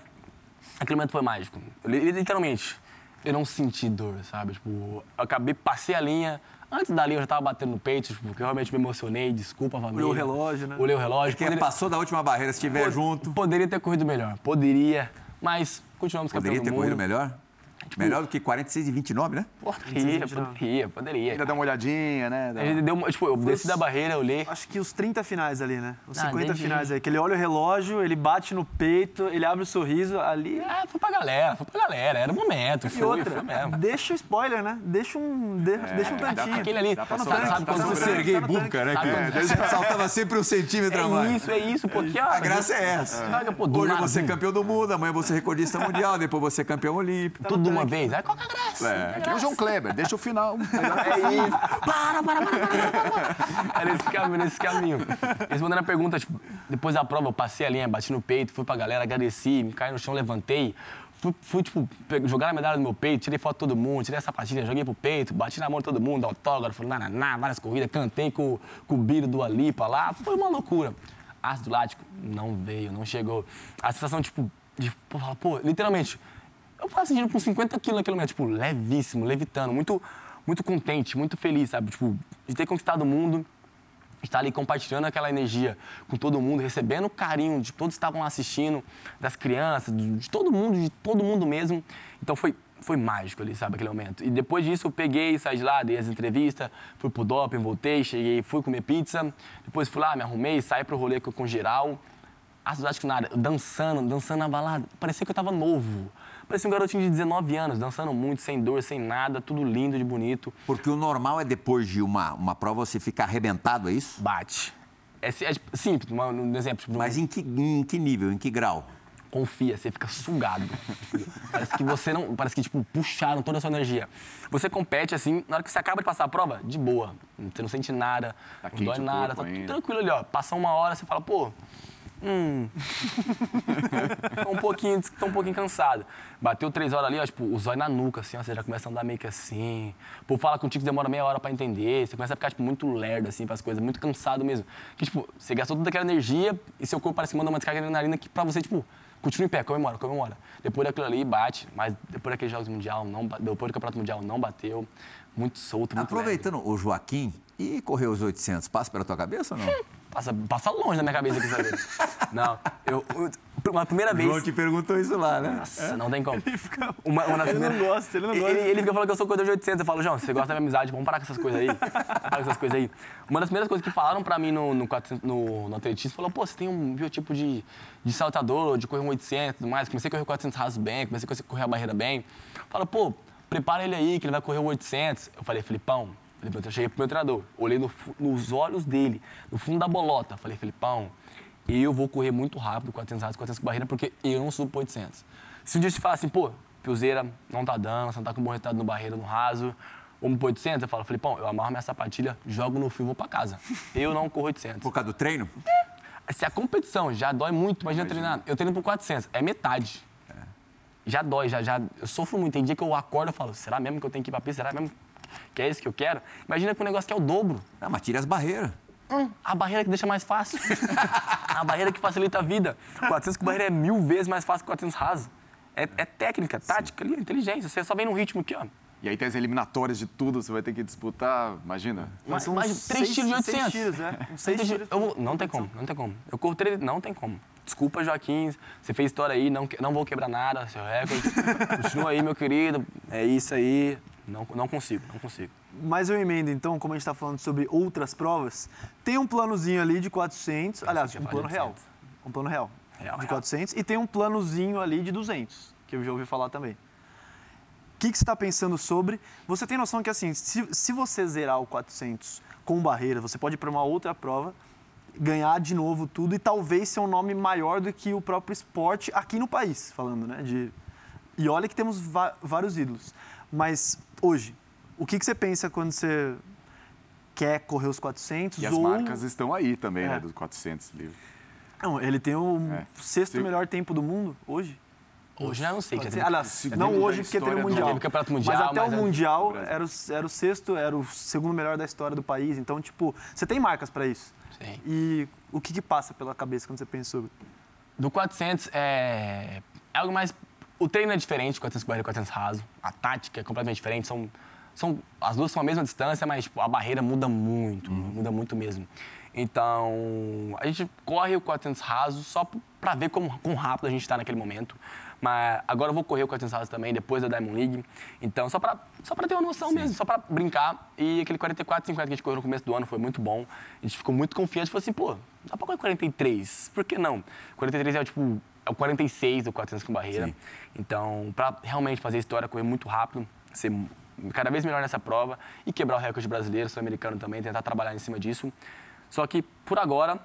aquele momento foi mágico. Literalmente, eu não senti dor, sabe? Tipo, eu acabei, passei a linha. Antes da linha eu já tava batendo no peito, tipo, porque eu realmente me emocionei, desculpa, família. Olhou o relógio, né? Olhei o relógio. Quem passou da última barreira, se estiver junto, Poderia ter corrido melhor, poderia, mas continuamos poderia campeão ter do corrido melhor? Melhor do que 46 e 29, né? Poderia, poderia, poderia. Ainda dá uma olhadinha, né? Dá- gente deu, uma- tipo, eu desci da barreira, eu olhei. Acho que os 30 finais ali, né? Os Ah, 50 entendi. finais aí. Que ele olha o relógio, ele bate no peito, ele abre o sorriso ali. Ah, foi pra galera, foi pra galera, era o momento, E foi, outra, foi mesmo. deixa o spoiler, né? Deixa um, de- deixa um tantinho. Aquele ali, pra sabe, sobrar, sabe tá quando sobrando. você... Serguei Bunka, né? Quando- [LAUGHS] saltava sempre um centímetro a mais. É isso, é isso, porque... A graça é essa. Hoje você é campeão do mundo, amanhã você é recordista mundial, depois você é campeão olímpico. Tudo de uma vez, aí qual que é a graça? É, que nem o João Kleber, deixa o final. [LAUGHS] É isso. Para, para, para, para, para. É nesse caminho, nesse caminho. Respondendo a pergunta, tipo, depois da prova, eu passei a linha, bati no peito, fui pra galera, agradeci, me caí no chão, levantei. Fui, fui, tipo, jogar a medalha no meu peito, tirei foto de todo mundo, tirei a sapatilha, joguei pro peito, bati na mão de todo mundo, autógrafo, nananá, várias corridas, cantei com, com o Biro do Alipa lá, foi uma loucura. Ácido lático não veio, não chegou. A sensação, tipo, de, pô, literalmente, eu faço sentindo com 50 quilos naquele momento, tipo, levíssimo, levitando, muito, muito contente, muito feliz, sabe? Tipo, de ter conquistado o mundo, estar ali compartilhando aquela energia com todo mundo, recebendo o carinho de todos que estavam lá assistindo, das crianças, de todo mundo, de todo mundo mesmo. Então foi, foi mágico ali, sabe, aquele momento. E depois disso eu peguei, saí de lá, dei as entrevistas, fui pro doping, voltei, cheguei, fui comer pizza, depois fui lá, me arrumei, saí pro rolê com, com geral. asmático nada. Eu dançando, dançando na balada. Parecia que eu tava novo. Parecia um garotinho de 19 anos, dançando muito, sem dor, sem nada, tudo lindo de bonito. Porque o normal é depois de uma, uma prova você ficar arrebentado, é isso? Bate. É, é tipo, simples, um exemplo. Tipo, Mas em que, em que nível, em que grau? confia, você fica sugado. parece que você não. Parece que, tipo, puxaram toda a sua energia. Você compete assim, na hora que você acaba de passar a prova, de boa. Você não sente nada, Tá não dói nada, tá tudo tranquilo ali, ó. Passa uma hora, você fala, pô. Hum. [LAUGHS] tô, um pouquinho, tô um pouquinho cansado. Bateu três horas ali, ó, tipo, o zóio na nuca, assim, ó, você já começa a andar meio que assim. Pô, fala contigo que demora meia hora pra entender. Você começa a ficar, tipo, muito lerdo, assim, pras coisas, muito cansado mesmo. Que, tipo, você gastou toda aquela energia e seu corpo parece que manda uma descarga de adrenalina que pra você, tipo, continua em pé, comemora, comemora. Depois daquilo ali, bate, mas depois daqueles Jogos Mundial, não, depois do Campeonato Mundial, não bateu. Muito solto, muito leve. Aproveitando o Joaquim e correu os 800, passa pela tua cabeça ou não? [LAUGHS] Passa, passa longe da minha cabeça aqui, sabe? [LAUGHS] não, eu, eu- uma primeira vez... João te perguntou isso lá, né? Nossa, não tem como. Uma, uma das Ele não primeiras- gosta, ele não gosta. Ele, ele fica falando que eu sou corredor de 800. Eu falo, João, você gosta da minha amizade, vamos parar com essas coisas aí. Parar com essas coisas aí. Uma das primeiras coisas que falaram pra mim no, no, 400 no, no atletismo, falou, pô, você tem um biotipo de, de saltador, de correr um 800 e tudo mais. Comecei a correr 400 rasos bem, comecei a correr a barreira bem. Fala, pô, prepara ele aí, que ele vai correr o 800. Eu falei, Filipão, Filipão, eu cheguei pro meu treinador, olhei no nos olhos dele, no fundo da bolota. Falei, Filipão, eu vou correr muito rápido, 400 rasos, 400 com barreira, porque eu não subo pro 800. Se um dia te falar assim, pô, Piuzeira não tá dando, você não tá com bom resultado no barreira, no raso, vamos pro 800, eu falo, Filipão, eu amarro minha sapatilha, jogo no fio e vou pra casa. Eu não corro 800. Por causa do treino? Se a competição já dói muito, imagina treinar. Eu treino por 400, é metade. Já dói, já, já. Eu sofro muito. Tem dia que eu acordo e falo, será mesmo que eu tenho que ir pra pista? Será mesmo que é isso que eu quero? Imagina com um negócio que é o dobro. Ah, mas tira as barreiras. Hum, a barreira que deixa mais fácil. [LAUGHS] a barreira que facilita a vida. 400 com barreira é mil vezes mais fácil que 400 raso. É, é técnica, tática ali, inteligência. Você só vem no ritmo aqui, ó. E aí tem as eliminatórias de tudo, você vai ter que disputar, imagina. Mais, são mais três seis- tiros de seis 800. tiros, é. Uns Seis seis tiros. Eu vou- não tem como, não tem como. Eu corro três, não tem como. Desculpa, Joaquim, você fez história aí, não, que- não vou quebrar nada, seu recorde. [LAUGHS] Continua aí, meu querido. É isso aí. Não, não consigo, não consigo. Mas eu emendo, então, como a gente está falando sobre outras provas, tem um planozinho ali de 400, aliás, um plano real. 800. Um plano real, Real, de real. 400, e tem um planozinho ali de 200, que eu já ouvi falar também. O que, que você está pensando sobre? Você tem noção que, assim, se, se você zerar o 400 com barreira, você pode ir para uma outra prova, ganhar de novo tudo e talvez ser um nome maior do que o próprio esporte aqui no país, falando, né? De, e olha que temos vários ídolos. Mas hoje, o que, que você pensa quando você quer correr os 400? E as ou... marcas estão aí também, É. né, dos 400 livros. Não, ele tem o É. sexto Sim. melhor tempo do mundo hoje. Hoje já não sei. Teve- Aliás, já não teve hoje porque tem o Mundial. Teve Campeonato Mundial, Mas até mas o é- Mundial era o, era o sexto, era o segundo melhor da história do país. Então, tipo, você tem marcas para isso. Sim. E o que, que passa pela cabeça quando você pensa sobre? Do 400 é, é algo mais. O treino é diferente, 400 com barreira e 400 raso. A tática é completamente diferente. São, são, as duas são a mesma distância, mas tipo, a barreira muda muito, muda muito mesmo. Então, a gente corre o 400 raso só para ver como, quão rápido a gente está naquele momento. Mas agora eu vou correr o 400 raso também, depois da Diamond League. Então, só para só pra ter uma noção mesmo, só para brincar. E aquele 44, 50 que a gente correu no começo do ano foi muito bom. A gente ficou muito confiante. Falou assim, pô, dá pra correr 43? Por que não? 43 é o tipo, é o 46 do 400 com barreira. Sim. Então, para realmente fazer história, correr muito rápido, ser cada vez melhor nessa prova e quebrar o recorde brasileiro, sul-americano também, tentar trabalhar em cima disso. Só que, por agora,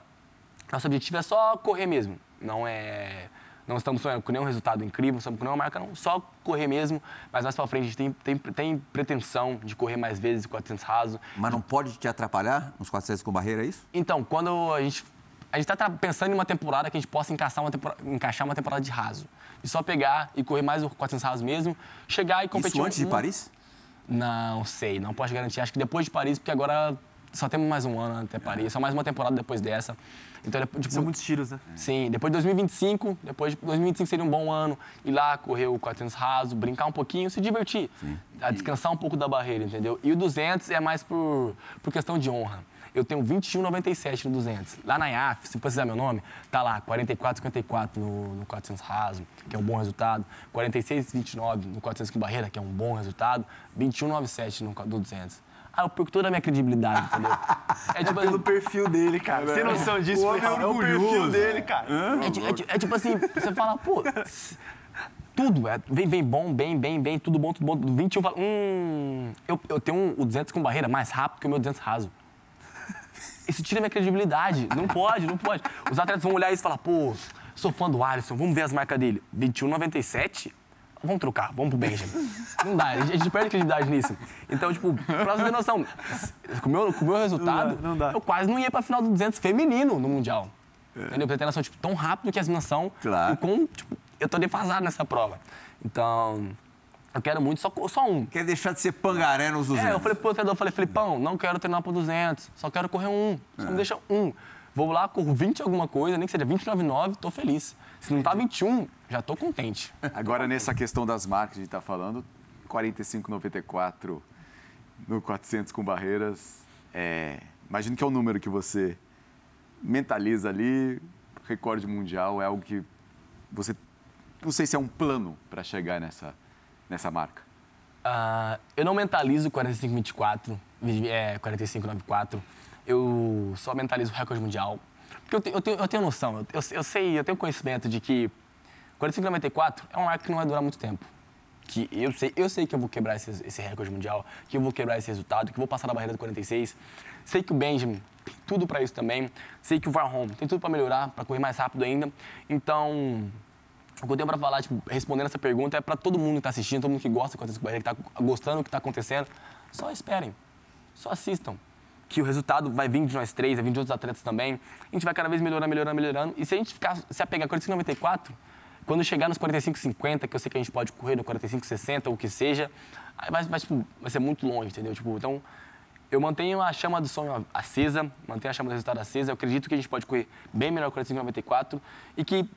nosso objetivo é só correr mesmo. Não é. Não estamos sonhando com nenhum resultado incrível, não estamos com nenhuma marca, não. Só correr mesmo. Mas mais pra frente a gente tem, tem, tem pretensão de correr mais vezes 400 raso. Mas não pode te atrapalhar nos 400 com barreira, é isso? Então, quando a gente. A gente está pensando em uma temporada que a gente possa encaixar uma, tempora- encaixar uma temporada de raso. E só pegar e correr mais o 400 raso mesmo, chegar e competir. Isso antes de um- Paris? Não sei, não posso garantir. Acho que depois de Paris, porque agora só temos mais um ano até Paris, só mais uma temporada depois dessa. Então, depois, tipo, São muitos tiros, né? Sim, depois de 2025, depois de 2025 seria um bom ano, ir lá correr o 400 raso, brincar um pouquinho, se divertir, a descansar um pouco da barreira, entendeu? E o 200 é mais por, por questão de honra. Eu tenho 21,97 no 200. Lá na IAF, se precisar meu nome, tá lá 44,54 no, no 400 raso, que é um bom resultado. 46,29 no 400 com barreira, que é um bom resultado. 21,97 no 200. Ah, eu perco toda a minha credibilidade, entendeu? [LAUGHS] É tipo, Pelo perfil dele, cara. Você tem noção disso? O homem Plihal? É o perfil dele, cara. É, é ti- é tipo assim, você fala, pô, tudo, é, vem, vem bom, bem, bem, bem, tudo bom, tudo bom. 21 fala, hum, eu, eu tenho um- o 200 com barreira mais rápido que o meu 200 raso. Isso tira minha credibilidade. Não pode, não pode. Os atletas vão olhar isso e falar, pô, sou fã do Alisson, vamos ver as marcas dele. 21,97? Vamos trocar, vamos pro Benjamin. Não dá, a gente, a gente perde credibilidade nisso. Então, tipo, pra você ter noção, com o meu, com o meu resultado, não dá. eu quase não ia pra final do 200 feminino no Mundial. Entendeu? Pra ter noção, tipo, tão rápido que as meninas são. Claro. E com, tipo, eu tô defasado nessa prova. Então, eu quero muito, só, só um. Quer deixar de ser pangaré nos 200. É, eu falei pro treinador, eu falei, Felipão, não quero treinar pro 200, só quero correr um, só me deixa um. Vou lá, corro 20 alguma coisa, nem que seja 29,9, tô feliz. Se não tá 21, já tô contente. [LAUGHS] Agora, nessa questão das marcas, a gente está falando, 45,94 no 400 com barreiras. É, imagino que é o número que você mentaliza ali, recorde mundial, é algo que você. Não sei se é um plano para chegar nessa, nessa marca. Ah, eu não mentalizo 45,24, é, 45,94. Eu só mentalizo o recorde mundial. Porque eu tenho, eu tenho, eu tenho noção, eu, eu, sei, eu tenho conhecimento de que 45,94 é uma marca que não vai durar muito tempo. Que eu sei, eu sei que eu vou quebrar esse, esse recorde mundial, que eu vou quebrar esse resultado, que eu vou passar da barreira do 46. Sei que o Benjamin tem tudo para isso também. Sei que o Varholm tem tudo para melhorar, para correr mais rápido ainda. Então, o que eu tenho para falar, tipo, respondendo essa pergunta, é para todo mundo que está assistindo, todo mundo que gosta de 45 com barreira, que está gostando do que está acontecendo. Só esperem, só assistam. Que o resultado vai vir de nós três, vai vir de outros atletas também. A gente vai cada vez melhorando, melhorando, melhorando. E se a gente ficar, se apegar a 45,94, quando chegar nos 45,50, que eu sei que a gente pode correr no 45,60 ou o que seja, aí vai, vai, tipo, vai ser muito longe, entendeu? Tipo, então, eu mantenho a chama do sonho acesa, mantenho a chama do resultado acesa. Eu acredito que a gente pode correr bem melhor o 45,94 e que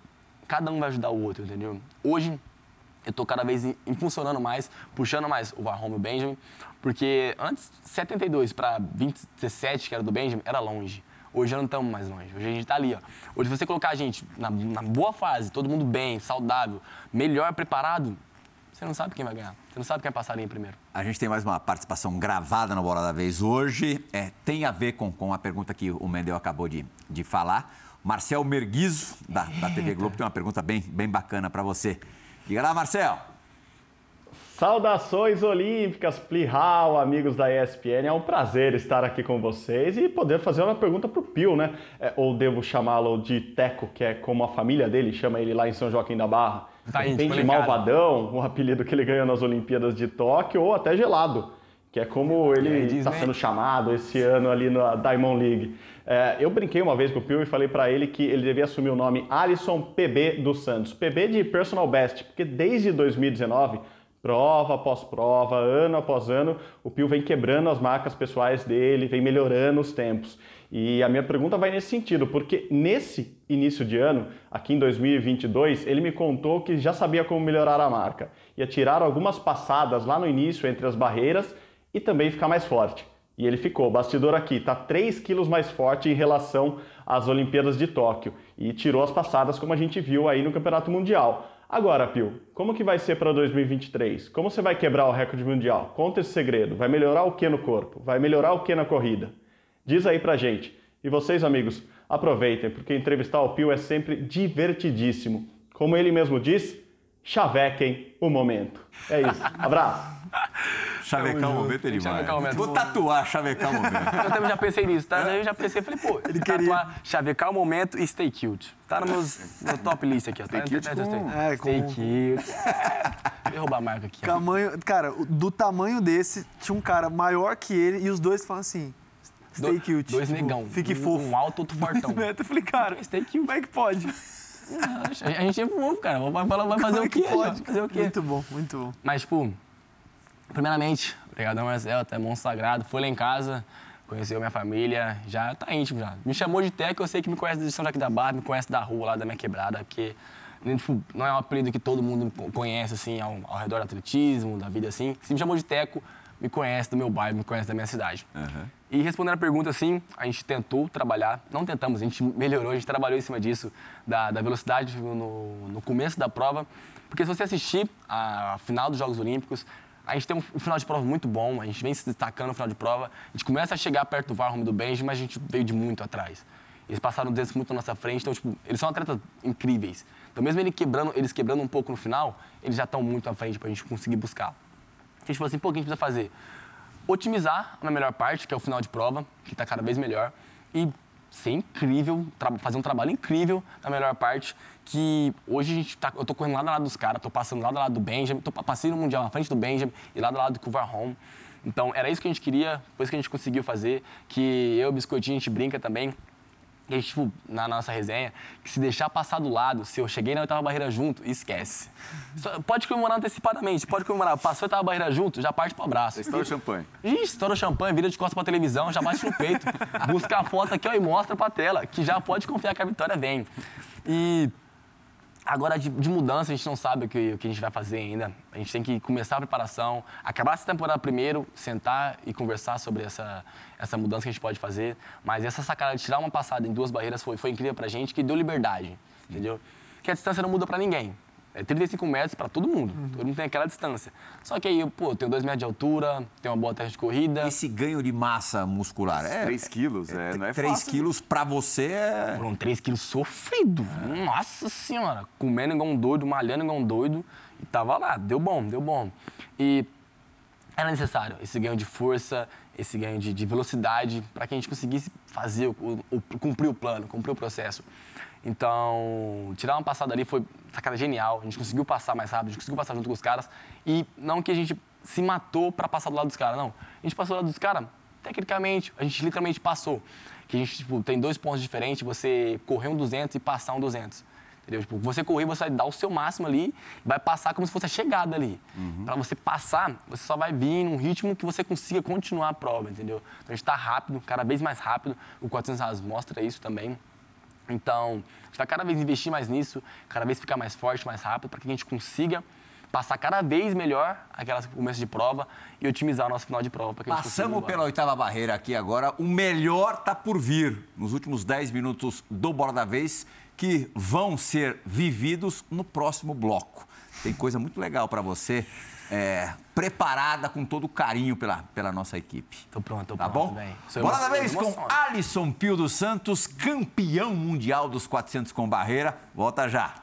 cada um vai ajudar o outro, entendeu? Hoje, eu tô cada vez em- impulsionando mais, puxando mais o Varholm e o Benjamin, porque antes, 72 para 27, que era do Benjamin, era longe. Hoje já não estamos mais longe. Hoje a gente está ali, ó. Hoje, você colocar a gente na, na boa fase, todo mundo bem, saudável, melhor preparado, você não sabe quem vai ganhar. Você não sabe quem vai passar a linha primeiro. A gente tem mais uma participação gravada no Bola da Vez hoje. É, tem a ver com, com a pergunta que o Mendel acabou de, de falar. Marcel Merguizo, da, da TV Globo, tem uma pergunta bem, bem bacana para você. Diga lá, Marcel. Saudações olímpicas, Plihal, amigos da ESPN. É um prazer estar aqui com vocês e poder fazer uma pergunta para o Pio, né? É, ou devo chamá-lo de Teco, que é como a família dele chama ele lá em São Joaquim da Barra. Tá Tem tipo, de. Malvadão, o apelido que ele ganhou nas Olimpíadas de Tóquio, ou até Gelado, que é como ele está sendo chamado esse ano ali na Diamond League. É, eu brinquei uma vez com o Pio e falei para ele que ele devia assumir o nome Alisson PB dos Santos. PB de Personal Best, porque desde 2019, prova após prova, ano após ano, o Pio vem quebrando as marcas pessoais dele, vem melhorando os tempos. E a minha pergunta vai nesse sentido, porque nesse início de ano, aqui em 2022, ele me contou que já sabia como melhorar a marca. Ia tirar algumas passadas lá no início entre as barreiras e também ficar mais forte. E ele ficou, bastidor aqui, tá 3 quilos mais forte em relação às Olimpíadas de Tóquio. E tirou as passadas como a gente viu aí no Campeonato Mundial. Agora, Pio, como que vai ser para 2023? Como você vai quebrar o recorde mundial? Conta esse segredo. Vai melhorar o que no corpo? Vai melhorar o que na corrida? Diz aí pra gente. E vocês, amigos, aproveitem, porque entrevistar o Pio é sempre divertidíssimo. Como ele mesmo diz, chavequem o momento. É isso. Abraço! [LAUGHS] Chavecar o momento é Tem que demais. chavecar o momento. Vou tatuar chavecar o momento. Eu também já pensei nisso, tá? Eu já pensei, falei, pô, ele tatuar, chavecar o momento e stay cute. Tá no meus, meu top list aqui, ó. Stay cute com- é, stay com- cute. É. Vou roubar a marca aqui. ó. Tamanho, cara, do tamanho desse, tinha um cara maior que ele e os dois falam assim: stay Do- cute. Dois tipo, negão. Fique um, fofo. Um alto, outro fortão. Eu falei, cara, Stay cute. como é que pode? A a gente é fofo, cara. Vai, falar- vai fazer é o quê? que pode? Vai fazer o quê? Muito bom, muito bom. Mas, tipo, primeiramente, obrigadão, Marcel, até mão sagrado. Foi lá em casa, conheceu minha família, já tá íntimo já. Me chamou de Teco, eu sei que me conhece de São Joaquim da Barra, me conhece da rua lá da minha quebrada, porque né, tipo, não é um apelido que todo mundo conhece, assim, ao, ao redor do atletismo, da vida assim. Se me chamou de Teco, me conhece do meu bairro, me conhece da minha cidade. E respondendo a pergunta, assim, a gente tentou trabalhar, não tentamos, a gente melhorou, a gente trabalhou em cima disso, da, da velocidade no, no começo da prova. Porque se você assistir a final dos Jogos Olímpicos, a gente tem um, um final de prova muito bom, a gente vem se destacando no final de prova, a gente começa a chegar perto do Varrom e do Benji, mas a gente veio de muito atrás. Eles passaram deles muito na nossa frente, então, tipo, eles são atletas incríveis. Então, mesmo ele quebrando, eles quebrando um pouco no final, eles já estão muito à frente pra gente conseguir buscar. A gente falou assim, pô, o que a gente precisa fazer? Otimizar na melhor parte, que é o final de prova, que está cada vez melhor, e ser incrível, fazer um trabalho incrível na melhor parte, que hoje a gente tá, eu tô correndo lado a lado dos caras, tô passando lado a lado do Benjamin, tô, passei no Mundial na frente do Benjamin e lado a lado com o Varholm. Então, era isso que a gente queria, foi isso que a gente conseguiu fazer, que eu e o Biscoitinho, a gente brinca também, gente, tipo, na nossa resenha, que se deixar passar do lado, se eu cheguei na oitava barreira junto, esquece. Só- pode comemorar antecipadamente, pode comemorar. Passou a oitava barreira junto, já parte pro abraço. Estoura o champanhe. Ixi, estoura o champanhe, vira de costas pra televisão, já bate no peito. [LAUGHS] busca a foto aqui ó, e mostra pra tela, que já pode confiar que a vitória vem. E agora, de, de mudança, a gente não sabe o que, o que a gente vai fazer ainda. A gente tem que começar a preparação, acabar essa temporada primeiro, sentar e conversar sobre essa, essa mudança que a gente pode fazer. Mas essa sacada de tirar uma passada em duas barreiras foi, foi incrível pra gente, que deu liberdade, entendeu? Que a distância não muda pra ninguém. É 35 metros para todo mundo. Todo mundo tem aquela distância. Só que aí, pô, eu tenho 2 metros de altura, tenho uma boa terra de corrida. Esse ganho de massa muscular é. 3 quilos, é, não é 3 fácil. quilos pra você é. Foram 3 quilos sofrido. Nossa senhora. Comendo igual um doido, malhando igual um doido. E tava lá. Deu bom, deu bom. E era necessário esse ganho de força, esse ganho de, de velocidade, para que a gente conseguisse fazer, o- o- cumprir o plano, cumprir o processo. Então, tirar uma passada ali foi sacada genial. A gente conseguiu passar mais rápido, a gente conseguiu passar junto com os caras. E não que a gente se matou para passar do lado dos caras, não. A gente passou do lado dos caras, tecnicamente, a gente literalmente passou. Que a gente tipo, tem dois pontos diferentes, você correr um 200 e passar um 200. Entendeu? Tipo, você correr, você vai dar o seu máximo ali, vai passar como se fosse a chegada ali. Para você passar, você só vai vir num ritmo que você consiga continuar a prova, entendeu? Então a gente está rápido, cada vez mais rápido. O 400 reais mostra isso também. Então, a gente vai cada vez investir mais nisso, cada vez ficar mais forte, mais rápido, para que a gente consiga passar cada vez melhor aquelas começo de prova e otimizar o nosso final de prova. pra que Passamos pela oitava barreira aqui agora. O melhor tá por vir nos últimos 10 minutos do Bola da Vez, que vão ser vividos no próximo bloco. Tem coisa muito legal para você, é, preparada com todo o carinho pela, pela nossa equipe. Tô pronto, tô Tá pronto, bom? velho. Sou Bola da Vez com. Alisson Pio dos Santos, campeão mundial dos 400 com barreira. Volta já.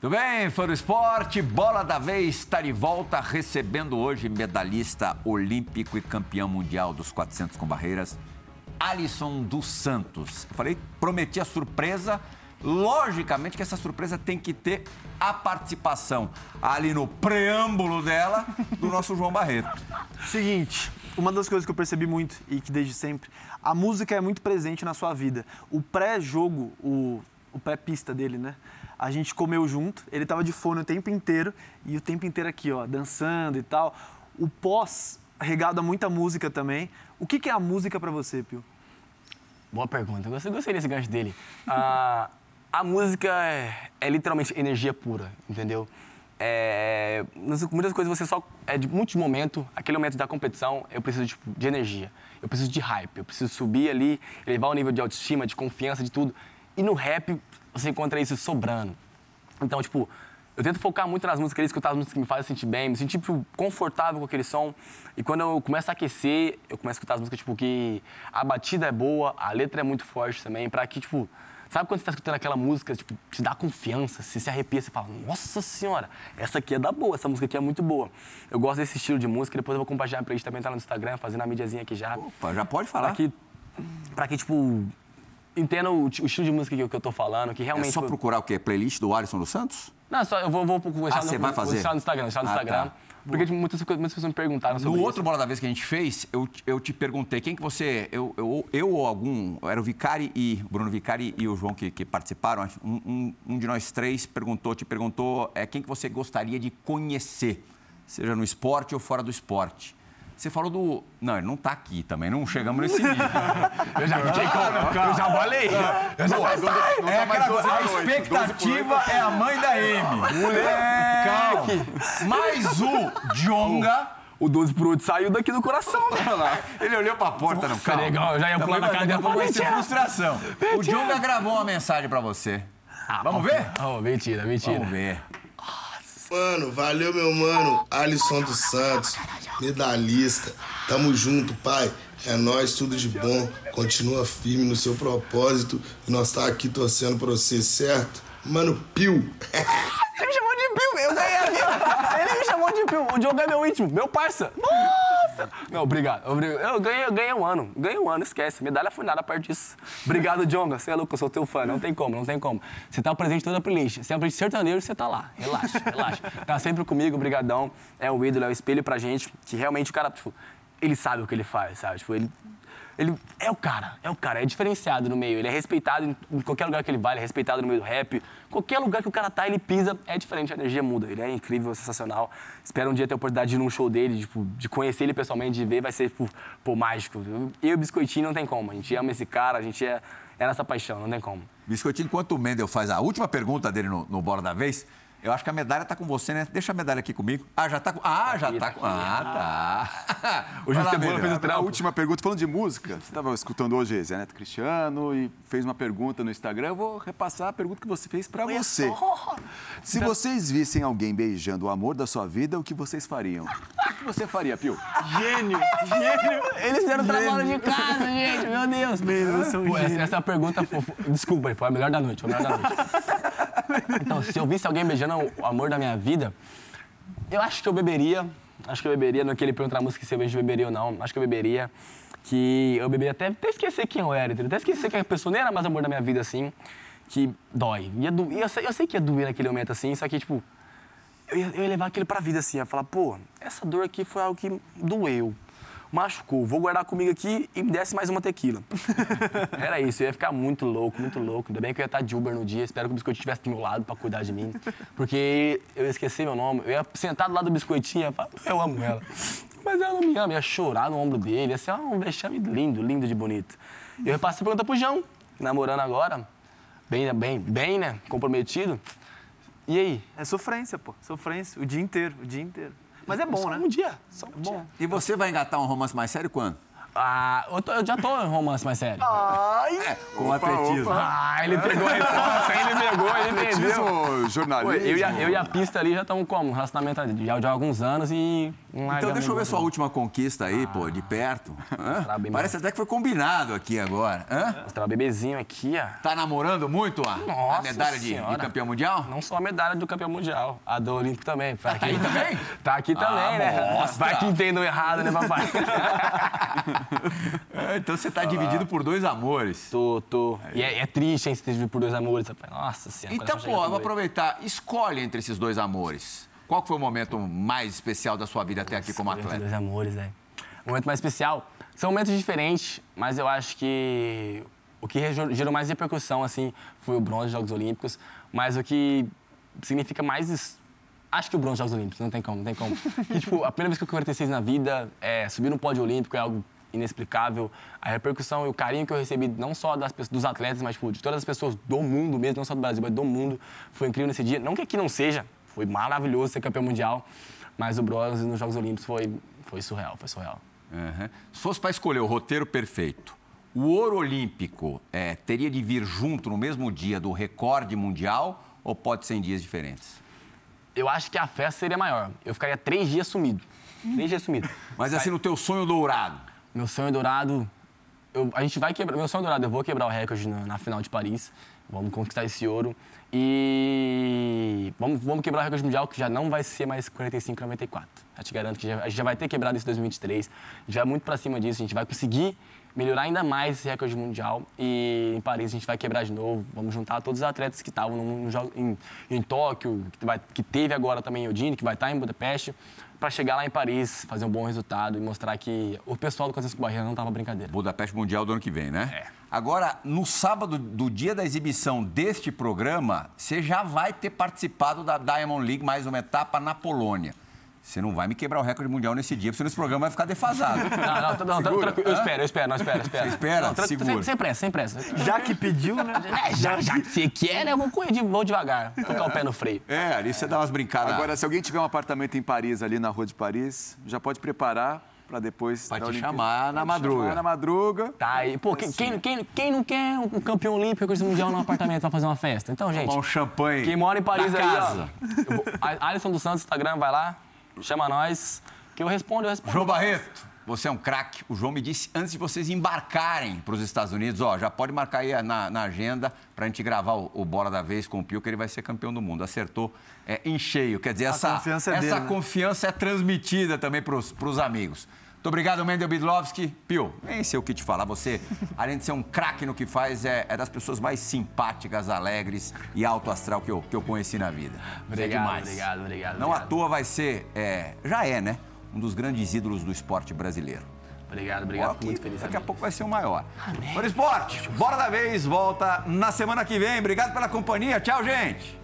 Tudo bem, fã do esporte, bola da vez está de volta, recebendo hoje medalhista olímpico e campeão mundial dos 400 com barreiras, Alisson dos Santos. Eu falei, prometi a surpresa, logicamente que essa surpresa tem que ter a participação ali no preâmbulo dela do nosso João Barreto. Seguinte, uma das coisas que eu percebi muito e que desde sempre, a música é muito presente na sua vida. O pré-jogo, o, o pré-pista dele, né? A gente comeu junto, ele tava de fone o tempo inteiro e o tempo inteiro aqui, ó, dançando e tal. O pós, regado a muita música também. O que, que é a música pra você, Pio? Boa pergunta. Eu gostei, gostei desse gancho dele. Ah, a música é, é literalmente energia pura, entendeu? É, muitas coisas você só. É de muito momento, aquele momento da competição, eu preciso tipo, de energia. Eu preciso de hype. Eu preciso subir ali, elevar o nível de autoestima, de confiança, de tudo. E no rap, você encontra isso sobrando. Então, tipo, eu tento focar muito nas músicas, escutar as músicas que me fazem sentir bem, me sentir tipo, confortável com aquele som. E quando eu começo a aquecer, eu começo a escutar as músicas, tipo, que a batida é boa, a letra é muito forte também, pra que, tipo, sabe quando você tá escutando aquela música, tipo, te dá confiança, você se arrepia, você fala, nossa senhora, essa aqui é da boa, essa música aqui é muito boa. Eu gosto desse estilo de música, depois eu vou compartilhar pra gente também, tá no Instagram, fazendo a mídiazinha aqui já. Opa, já pode falar. Pra que, pra que tipo, entenda o, o estilo de música que eu, que eu tô falando, que É realmente... só procurar o quê? Playlist do Alisson dos Santos? Não, só eu vou, vou, vou Ah, você vai vou fazer? deixar no Instagram, deixar no Ah, Instagram. tá. Porque tipo, muitas, muitas pessoas me perguntaram sobre No isso. outro Bola da Vez que a gente fez, eu, eu te perguntei quem que você. Eu, eu, eu ou algum. Era o Vicari e. Bruno Vicari e o João que, que participaram. Um, um, um de nós três perguntou, te perguntou é, quem que você gostaria de conhecer, seja no esporte ou fora do esporte. Você falou do. Não, ele não tá aqui também, não chegamos nesse nível. [LAUGHS] Eu já fiquei com... Eu já falei. Eu já falei. É aquela coisa, a expectativa é a mãe da M. Moleque! Mas o Jonga. O 12 por 8 saiu daqui do coração, né? Ele olhou pra porta, não, calma. legal, eu já ia pular na e falar, Vai ser frustração. O Jonga gravou uma mensagem pra você. Vamos ver? Oh, mentira, mentira. Vamos ver. Mano, valeu, meu mano. Alisson dos Santos, medalhista. Tamo junto, pai. É nóis, tudo de bom. Continua firme no seu propósito. E nós tá aqui torcendo pra você, certo? Mano, Pio. [LAUGHS] Ele me chamou de Pio, eu ganhei a vida. Ele me chamou de Pio. O Diogo é meu íntimo, meu parça. Nossa! [LAUGHS] Não, obrigado. Eu ganhei, eu ganhei um ano. Ganhei um ano, esquece. Medalha foi nada perto disso. Obrigado, Djonga. Você é louco, eu sou teu fã. Não tem como, não tem como. Você tá presente toda a playlist. Você é um playlist sertanejo, você tá lá. Relaxa, [LAUGHS] relaxa. Tá sempre comigo, brigadão. É o ídolo, é o espelho pra gente. Que realmente o cara, tipo, ele sabe o que ele faz, sabe? Tipo, ele ele é o cara, é o cara, é diferenciado no meio. Ele é respeitado em, qualquer lugar que ele vai, ele é respeitado no meio do rap. Qualquer lugar que o cara tá, ele pisa, é diferente, a energia muda. Ele é incrível, sensacional. Espero um dia ter a oportunidade de ir num show dele, tipo, de conhecer ele pessoalmente, de ver, vai ser, pô, pô mágico. Eu e o Biscoitinho não tem como. A gente ama esse cara, a gente é, é nossa paixão, não tem como. Biscoitinho, enquanto o Mendel faz a última pergunta dele no, no Bola da Vez, eu acho que a medalha tá com você, né? Deixa a medalha aqui comigo. Ah, já tá com. Ah, já tá com. Ah, tá. [LAUGHS] Hoje o Cebola fez o trampo. A última pergunta, falando de música, você estava escutando hoje Zé Neto Cristiano e fez uma pergunta no Instagram. Eu vou repassar a pergunta que você fez para você. Se vocês vissem alguém beijando o amor da sua vida, o que vocês fariam? O que você faria, Pio? Gênio! Gênio! Eles fizeram trabalho de casa, gente, meu Deus. Meu, são Pô, essa, essa pergunta, foi, desculpa, foi a melhor da noite, foi a melhor da noite. Então, se eu visse alguém beijando o amor da minha vida, eu acho que eu beberia. Acho que eu beberia, não que ele perguntar na música se eu beijo beberia ou não. Acho que eu beberia. Que eu beberia até, até esquecer quem eu era, entendeu? Até esquecer que a pessoa nem era mais amor da minha vida assim. Que dói. Ia do, eu, sei, eu sei que ia doer naquele momento assim, só que, tipo, eu ia, eu ia levar aquilo pra vida assim. Ia falar, pô, essa dor aqui foi algo que doeu machucou, vou guardar comigo aqui e me desse mais uma tequila. [LAUGHS] Era isso, eu ia ficar muito louco, muito louco. Ainda bem que eu ia estar de Uber no dia, espero que o biscoitinho estivesse do meu lado para cuidar de mim. Porque eu ia esquecer meu nome, eu ia sentar do lado do biscoitinho e falar, eu amo ela. Mas ela não me ama, ia chorar no ombro dele, ia ser um vexame lindo, lindo de bonito. E eu repassei a pergunta pro João, namorando agora, bem, bem, bem, né, comprometido. E aí? É sofrência, pô, sofrência, o dia inteiro, o dia inteiro. Mas é bom, só né? um dia. Só um bom. Dia. E você vai engatar um romance mais sério quando? Ah, eu, tô, eu, já tô em romance mais sério. Ai! É, com opa, atletismo. Opa. Ah, ele pegou a [LAUGHS] resposta, ele pegou, ele entendeu. jornalismo. Eu, eu, e a pista ali já estamos como? Um relacionamento de, de alguns anos e... Então deixa eu ver sua última conquista aí, ah, pô, de perto. Parece até que foi combinado aqui agora. Hã? Mostrar o bebezinho aqui, ó. Tá namorando muito a, Nossa a medalha de, de, campeão mundial? Não só a medalha do campeão mundial, a do Olímpico também. [LAUGHS] Tá aqui também? Tá aqui também, ah, né? Mostra. Vai que entendam errado, né, papai? [LAUGHS] É, então você tá dividido por dois amores. Tô, tô. E é, é, triste, hein, você ter dividido por dois amores. Nossa senhora. Então, pô, eu vou aproveitar. Escolhe entre esses dois amores. Qual foi o momento mais especial da sua vida até aqui como atleta? Dois amores, velho. O momento mais especial. São momentos diferentes, mas eu acho que o que gerou mais repercussão, assim, foi o bronze dos Jogos Olímpicos. Mas o que significa mais acho que o bronze dos Jogos Olímpicos, não tem como, não tem como. [LAUGHS] E, tipo, a primeira vez que eu 46 na vida, é, subir no pódio olímpico é algo inexplicável. A repercussão e o carinho que eu recebi, não só das, dos atletas, mas tipo, de todas as pessoas do mundo mesmo, não só do Brasil, mas do mundo, foi incrível nesse dia. Não que aqui não seja, foi maravilhoso ser campeão mundial, mas o bronze nos Jogos Olímpicos foi, foi surreal, foi surreal. Uhum. Se fosse para escolher o roteiro perfeito, o ouro olímpico é, teria de vir junto no mesmo dia do recorde mundial ou pode ser em dias diferentes? Eu acho que a festa seria maior. Eu ficaria três dias sumido. Três dias sumido. Mas assim, no teu sonho dourado? Meu sonho dourado. Eu, a gente vai quebrar. Meu sonho dourado, eu vou quebrar o recorde na, na final de Paris. Vamos conquistar esse ouro. E vamos, vamos quebrar o recorde mundial, que já não vai ser mais 45, 94. Já te garanto que já, a gente já vai ter quebrado isso em 2023. A gente vai muito para cima disso, a gente vai conseguir melhorar ainda mais esse recorde mundial. E em Paris a gente vai quebrar de novo. Vamos juntar todos os atletas que estavam no, no, em, em Tóquio, que, vai, que teve agora também o Odine, que vai estar em Budapeste, para chegar lá em Paris, fazer um bom resultado e mostrar que o pessoal do Francisco Barreira não estava brincadeira. Budapeste Mundial do ano que vem, né? É. Agora, no sábado do dia da exibição deste programa, você já vai ter participado da Diamond League, mais uma etapa na Polônia. Você não vai me quebrar o recorde mundial nesse dia, porque senão esse programa vai ficar defasado. [LAUGHS] Não, não, não, não tranquilo. Eu espero, eu espero, não, espera, espera. Você espera? Não, Segura. Sem, sem pressa, sem pressa. Já que pediu, né? [LAUGHS] É, já, já que você quer, né? Eu vou correr, de, vou devagar, tocar o pé no freio. É, ali você dá umas brincadas. Agora, se alguém tiver um apartamento em Paris, ali na rua de Paris, já pode preparar para depois. Da te Olimpíada. chamar na te madruga. chamar na madruga. Tá aí. Pô, quem, quem, quem, quem não quer um campeão olímpico com esse mundial no apartamento pra fazer uma festa? Então, gente. Tomar um champanhe. Quem mora em Paris na aí, casa. ó. Alisson dos Santos, Instagram, vai lá, chama nós, que eu respondo, eu respondo. João Barreto, você é um craque. O João me disse antes de vocês embarcarem para os Estados Unidos, ó, já pode marcar aí na, na agenda para a gente gravar o, o Bola da Vez com o Pio, que ele vai ser campeão do mundo. Acertou é, em cheio. Quer dizer, essa, confiança é essa dele, né? confiança é transmitida também para os amigos. Muito obrigado, Mendel Bidlovski. Pio, nem sei o que te falar. Você, [LAUGHS] além de ser um craque no que faz, é, é das pessoas mais simpáticas, alegres e alto astral que eu, que eu conheci na vida. É Obrigado, demais. obrigado, obrigado, Não obrigado. à toa vai ser, é, já é, né? um dos grandes ídolos do esporte brasileiro. Obrigado, obrigado. Fico muito feliz. Daqui a pouco vai ser o maior. Amém. Bora esporte, bora da vez, volta na semana que vem. Obrigado pela companhia. Tchau, gente.